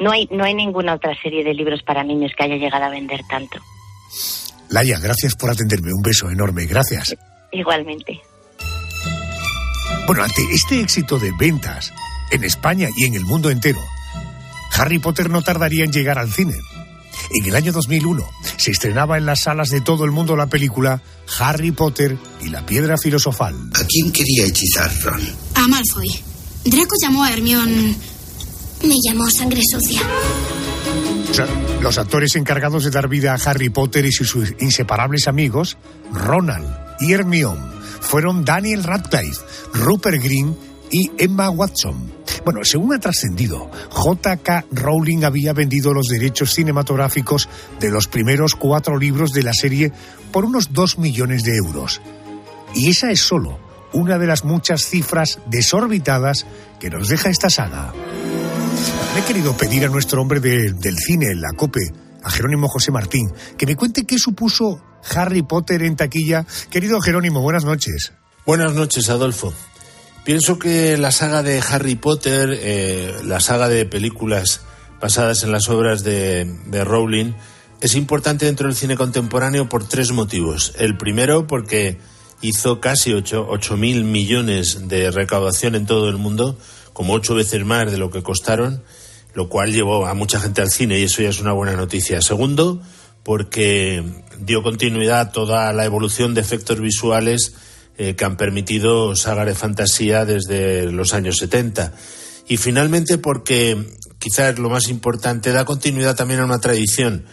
No hay, no hay ninguna otra serie de libros para niños que haya llegado a vender tanto. Laia, gracias por atenderme. Un beso enorme. Gracias. Igualmente. Bueno, ante este éxito de ventas en España y en el mundo entero, Harry Potter no tardaría en llegar al cine. En el año 2001 se estrenaba en las salas de todo el mundo la película Harry Potter y la piedra filosofal. ¿A quién quería hechizar Ron? A Malfoy. Draco llamó a Hermione me llamó sangre sucia. Los actores encargados de dar vida a Harry Potter y sus inseparables amigos, Ronald y Hermione, fueron Daniel Radcliffe, Rupert Green y Emma Watson. Bueno, según ha trascendido, J.K. Rowling había vendido los derechos cinematográficos de los primeros cuatro libros de la serie por unos dos millones de euros. Y esa es solo una de las muchas cifras desorbitadas que nos deja esta saga. He querido pedir a nuestro hombre de, del cine, la COPE, a Jerónimo José Martín, que me cuente qué supuso Harry Potter en taquilla. Querido Jerónimo, buenas noches. Buenas noches, Adolfo. Pienso que la saga de Harry Potter, eh, la saga de películas basadas en las obras de, de Rowling, es importante dentro del cine contemporáneo por tres motivos. El primero, porque hizo casi 8 mil millones de recaudación en todo el mundo, como ocho veces más de lo que costaron, lo cual llevó a mucha gente al cine y eso ya es una buena noticia. Segundo, porque dio continuidad a toda la evolución de efectos visuales eh, que han permitido sagas de fantasía desde los años 70. Y finalmente porque, quizás lo más importante, da continuidad también a una tradición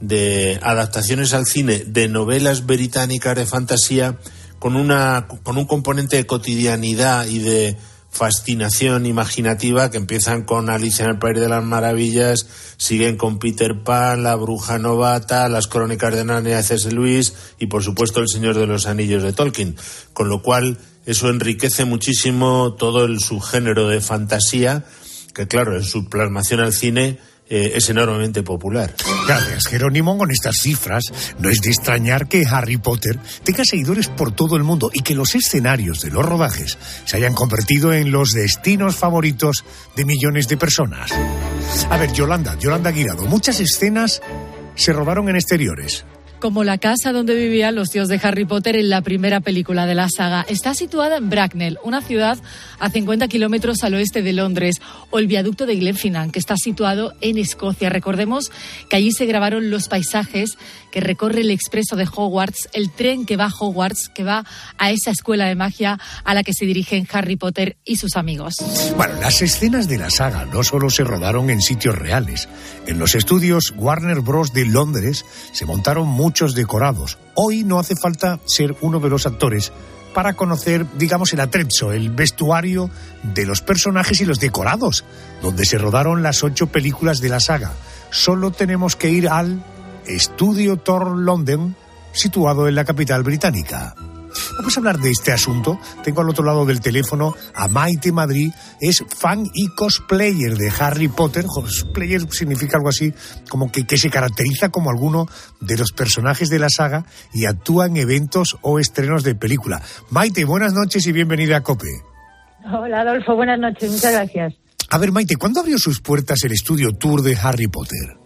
de adaptaciones al cine de novelas británicas de fantasía con, una, con un componente de cotidianidad y de fascinación imaginativa que empiezan con Alicia en el País de las Maravillas, siguen con Peter Pan, La Bruja Novata, Las Crónicas de Narnia de C.S. Lewis y por supuesto El Señor de los Anillos de Tolkien. Con lo cual eso enriquece muchísimo todo el subgénero de fantasía que claro, en su plasmación al cine eh, es enormemente popular. Gracias, Jerónimo. Con estas cifras, no es de extrañar que Harry Potter tenga seguidores por todo el mundo y que los escenarios de los rodajes se hayan convertido en los destinos favoritos de millones de personas. A ver, Yolanda, Yolanda Guirado, muchas escenas se rodaron en exteriores como la casa donde vivían los tíos de Harry Potter en la primera película de la saga. Está situada en Bracknell, una ciudad a 50 kilómetros al oeste de Londres, o el viaducto de Glenfinnan, que está situado en Escocia. Recordemos que allí se grabaron los paisajes que recorre el expreso de Hogwarts, el tren que va a Hogwarts, que va a esa escuela de magia a la que se dirigen Harry Potter y sus amigos. Bueno, las escenas de la saga no solo se rodaron en sitios reales. En los estudios Warner Bros. de Londres se montaron muchos decorados. Hoy no hace falta ser uno de los actores para conocer, digamos, el atrezzo, el vestuario de los personajes y los decorados, donde se rodaron las ocho películas de la saga. Solo tenemos que ir al Estudio Thor London, situado en la capital británica. Vamos a hablar de este asunto. Tengo al otro lado del teléfono a Maite Madrid, es fan y cosplayer de Harry Potter. Cosplayer significa algo así como que, que se caracteriza como alguno de los personajes de la saga y actúa en eventos o estrenos de película. Maite, buenas noches y bienvenida a COPE. Hola Adolfo, buenas noches, muchas gracias. A ver, Maite, ¿cuándo abrió sus puertas el estudio Tour de Harry Potter?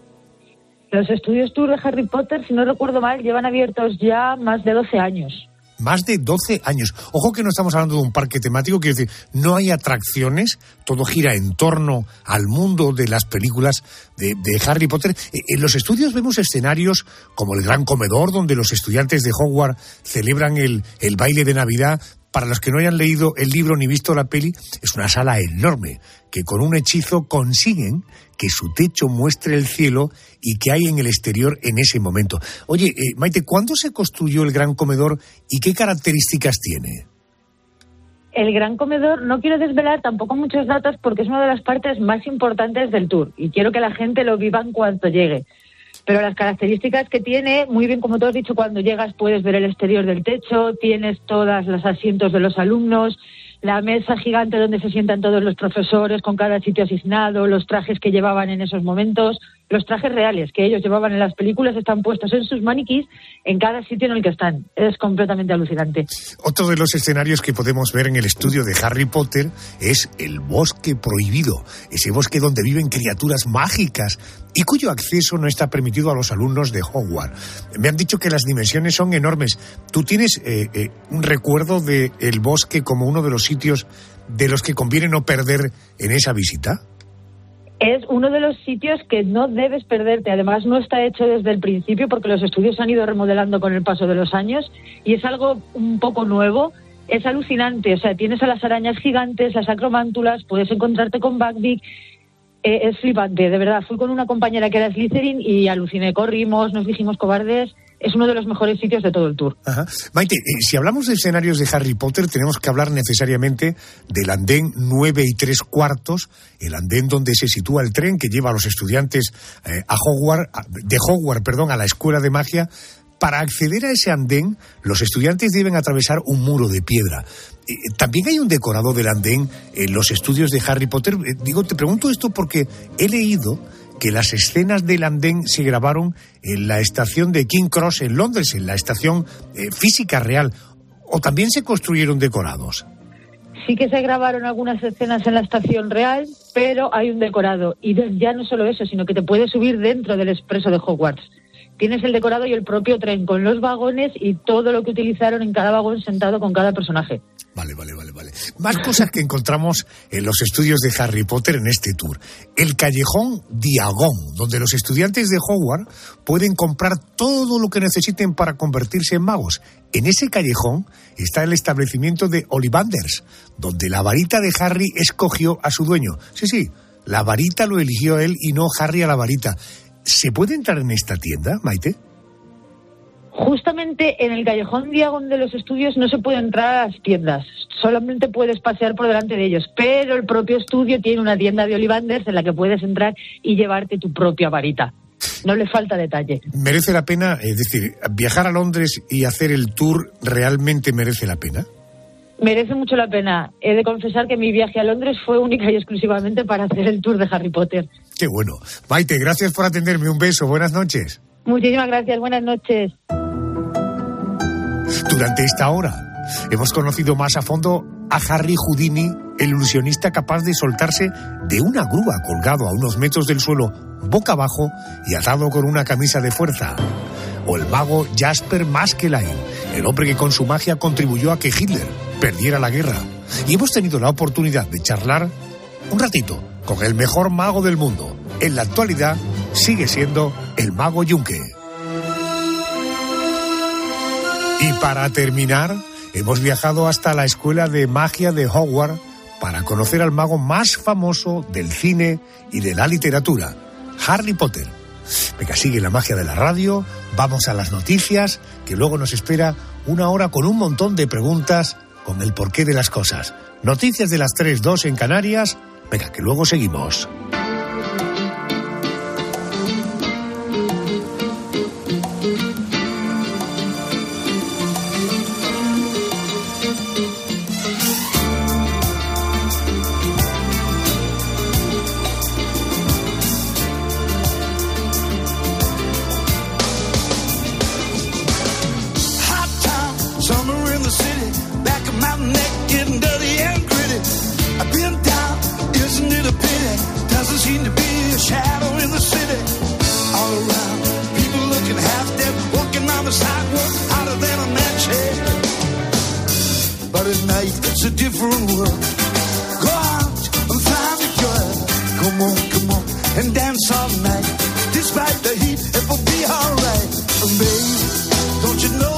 Los estudios Tour de Harry Potter, si no recuerdo mal, llevan abiertos ya más de 12 años más de 12 años. Ojo que no estamos hablando de un parque temático, quiero decir, no hay atracciones, todo gira en torno al mundo de las películas de, Harry Potter. Eh, en los estudios vemos escenarios como el gran comedor, donde los estudiantes de Hogwarts celebran el, el baile de Navidad. Para los que no hayan leído el libro ni visto la peli, es una sala enorme que con un hechizo consiguen que su techo muestre el cielo y que hay en el exterior en ese momento. Oye, eh, Maite, ¿cuándo se construyó el gran comedor y qué características tiene? El gran comedor, no quiero desvelar tampoco muchos datos porque es una de las partes más importantes del tour y quiero que la gente lo viva en cuanto llegue. Pero las características que tiene, muy bien como tú has dicho, cuando llegas puedes ver el exterior del techo, tienes todos los asientos de los alumnos, la mesa gigante donde se sientan todos los profesores con cada sitio asignado, los trajes que llevaban en esos momentos, los trajes reales que ellos llevaban en las películas están puestos en sus maniquís en cada sitio en el que están. Es completamente alucinante. Otro de los escenarios que podemos ver en el estudio de Harry Potter es el bosque prohibido, ese bosque donde viven criaturas mágicas y cuyo acceso no está permitido a los alumnos de Hogwarts. Me han dicho que las dimensiones son enormes. ¿Tú tienes eh, eh, un recuerdo del el bosque como uno de los sitios de los que conviene no perder en esa visita? Es uno de los sitios que no debes perderte. Además, no está hecho desde el principio porque los estudios han ido remodelando con el paso de los años y es algo un poco nuevo. Es alucinante. O sea, tienes a las arañas gigantes, las acromántulas, puedes encontrarte con Buckbeak. Eh, es flipante, de verdad. Fui con una compañera que era Slytherin y aluciné. Corrimos, nos dijimos cobardes es uno de los mejores sitios de todo el tour. Maite, eh, si hablamos de escenarios de Harry Potter, tenemos que hablar necesariamente del andén 9 y 3 cuartos, el andén donde se sitúa el tren que lleva a los estudiantes eh, a Hogwarts, de Hogwarts, perdón, a la escuela de magia. Para acceder a ese andén, los estudiantes deben atravesar un muro de piedra. Eh, también hay un decorado del andén en los estudios de Harry Potter. digo, te pregunto esto porque he leído que las escenas del andén se grabaron en la estación de King Cross en Londres, en la estación eh, física real, o también se construyeron decorados. Sí que se grabaron algunas escenas en la estación real, pero hay un decorado. Y ya no solo eso, sino que te puedes subir dentro del expreso de Hogwarts tienes el decorado y el propio tren con los vagones y todo lo que utilizaron en cada vagón sentado con cada personaje. Vale, vale, vale, vale. Más cosas que encontramos en los estudios de Harry Potter en este tour. El callejón Diagon, donde los estudiantes de Hogwarts pueden comprar todo lo que necesiten para convertirse en magos. En ese callejón está el establecimiento de Ollivanders, donde la varita de Harry escogió a su dueño. Sí, sí, la varita lo eligió él y no Harry a la varita. ¿Se puede entrar en esta tienda, Maite? Justamente en el callejón Diagon de los estudios no se puede entrar a las tiendas, solamente puedes pasear por delante de ellos, pero el propio estudio tiene una tienda de Ollivanders en la que puedes entrar y llevarte tu propia varita. No le falta detalle. ¿Merece la pena, es decir, viajar a Londres y hacer el tour realmente merece la pena? Merece mucho la pena. He de confesar que mi viaje a Londres fue única y exclusivamente para hacer el tour de Harry Potter. Qué bueno. Maite, gracias por atenderme. Un beso. Buenas noches. Muchísimas gracias. Buenas noches. Durante esta hora hemos conocido más a fondo a Harry Houdini, el ilusionista capaz de soltarse de una grúa colgado a unos metros del suelo, boca abajo y atado con una camisa de fuerza. O el mago Jasper Maskelyne, el hombre que con su magia contribuyó a que Hitler perdiera la guerra. Y hemos tenido la oportunidad de charlar un ratito con el mejor mago del mundo. En la actualidad sigue siendo el mago Yunque. Y para terminar, hemos viajado hasta la escuela de magia de Hogwarts para conocer al mago más famoso del cine y de la literatura, Harry Potter. Venga, sigue la magia de la radio, vamos a las noticias, que luego nos espera una hora con un montón de preguntas con el porqué de las cosas. Noticias de las 3.2 en Canarias. Venga, que luego seguimos. Night, it's a different world. Go out and find a girl. Come on, come on, and dance all night. Despite the heat, it will be alright. And baby, don't you know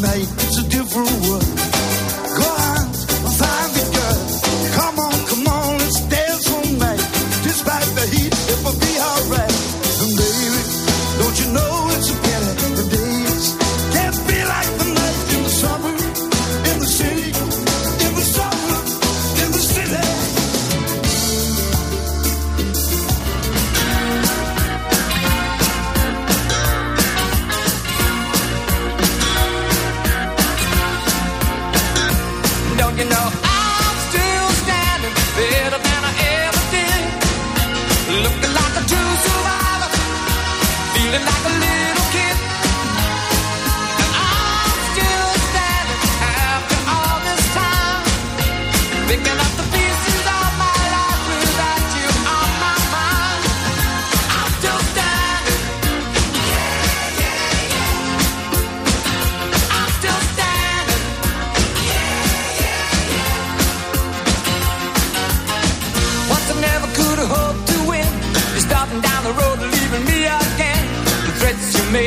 night, it's a different world.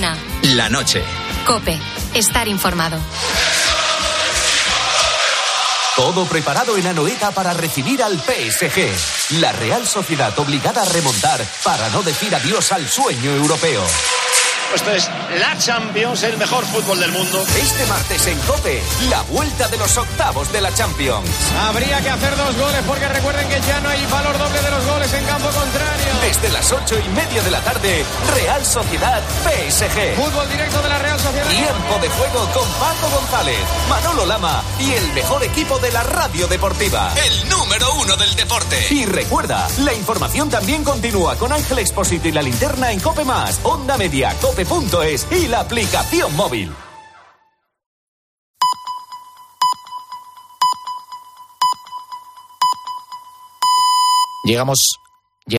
La noche. Cope. Estar informado. Todo preparado en Anoeta para recibir al PSG. La Real Sociedad obligada a remontar para no decir adiós al sueño europeo. Esto es la Champions, el mejor fútbol del mundo. Este martes en Cope, la vuelta de los octavos de la Champions. Habría que hacer dos goles porque recuerden que ya no hay valor doble de los goles en campo contrario. Desde las ocho y media de la tarde, Real Sociedad PSG. Fútbol directo de la Real Sociedad. Tiempo de juego con Paco González, Manolo Lama y el mejor equipo de la radio deportiva. El número uno del deporte. Y recuerda, la información también continúa con Ángel Expósito y la linterna en Cope Más, Onda Media, Cope.es y la aplicación móvil. Llegamos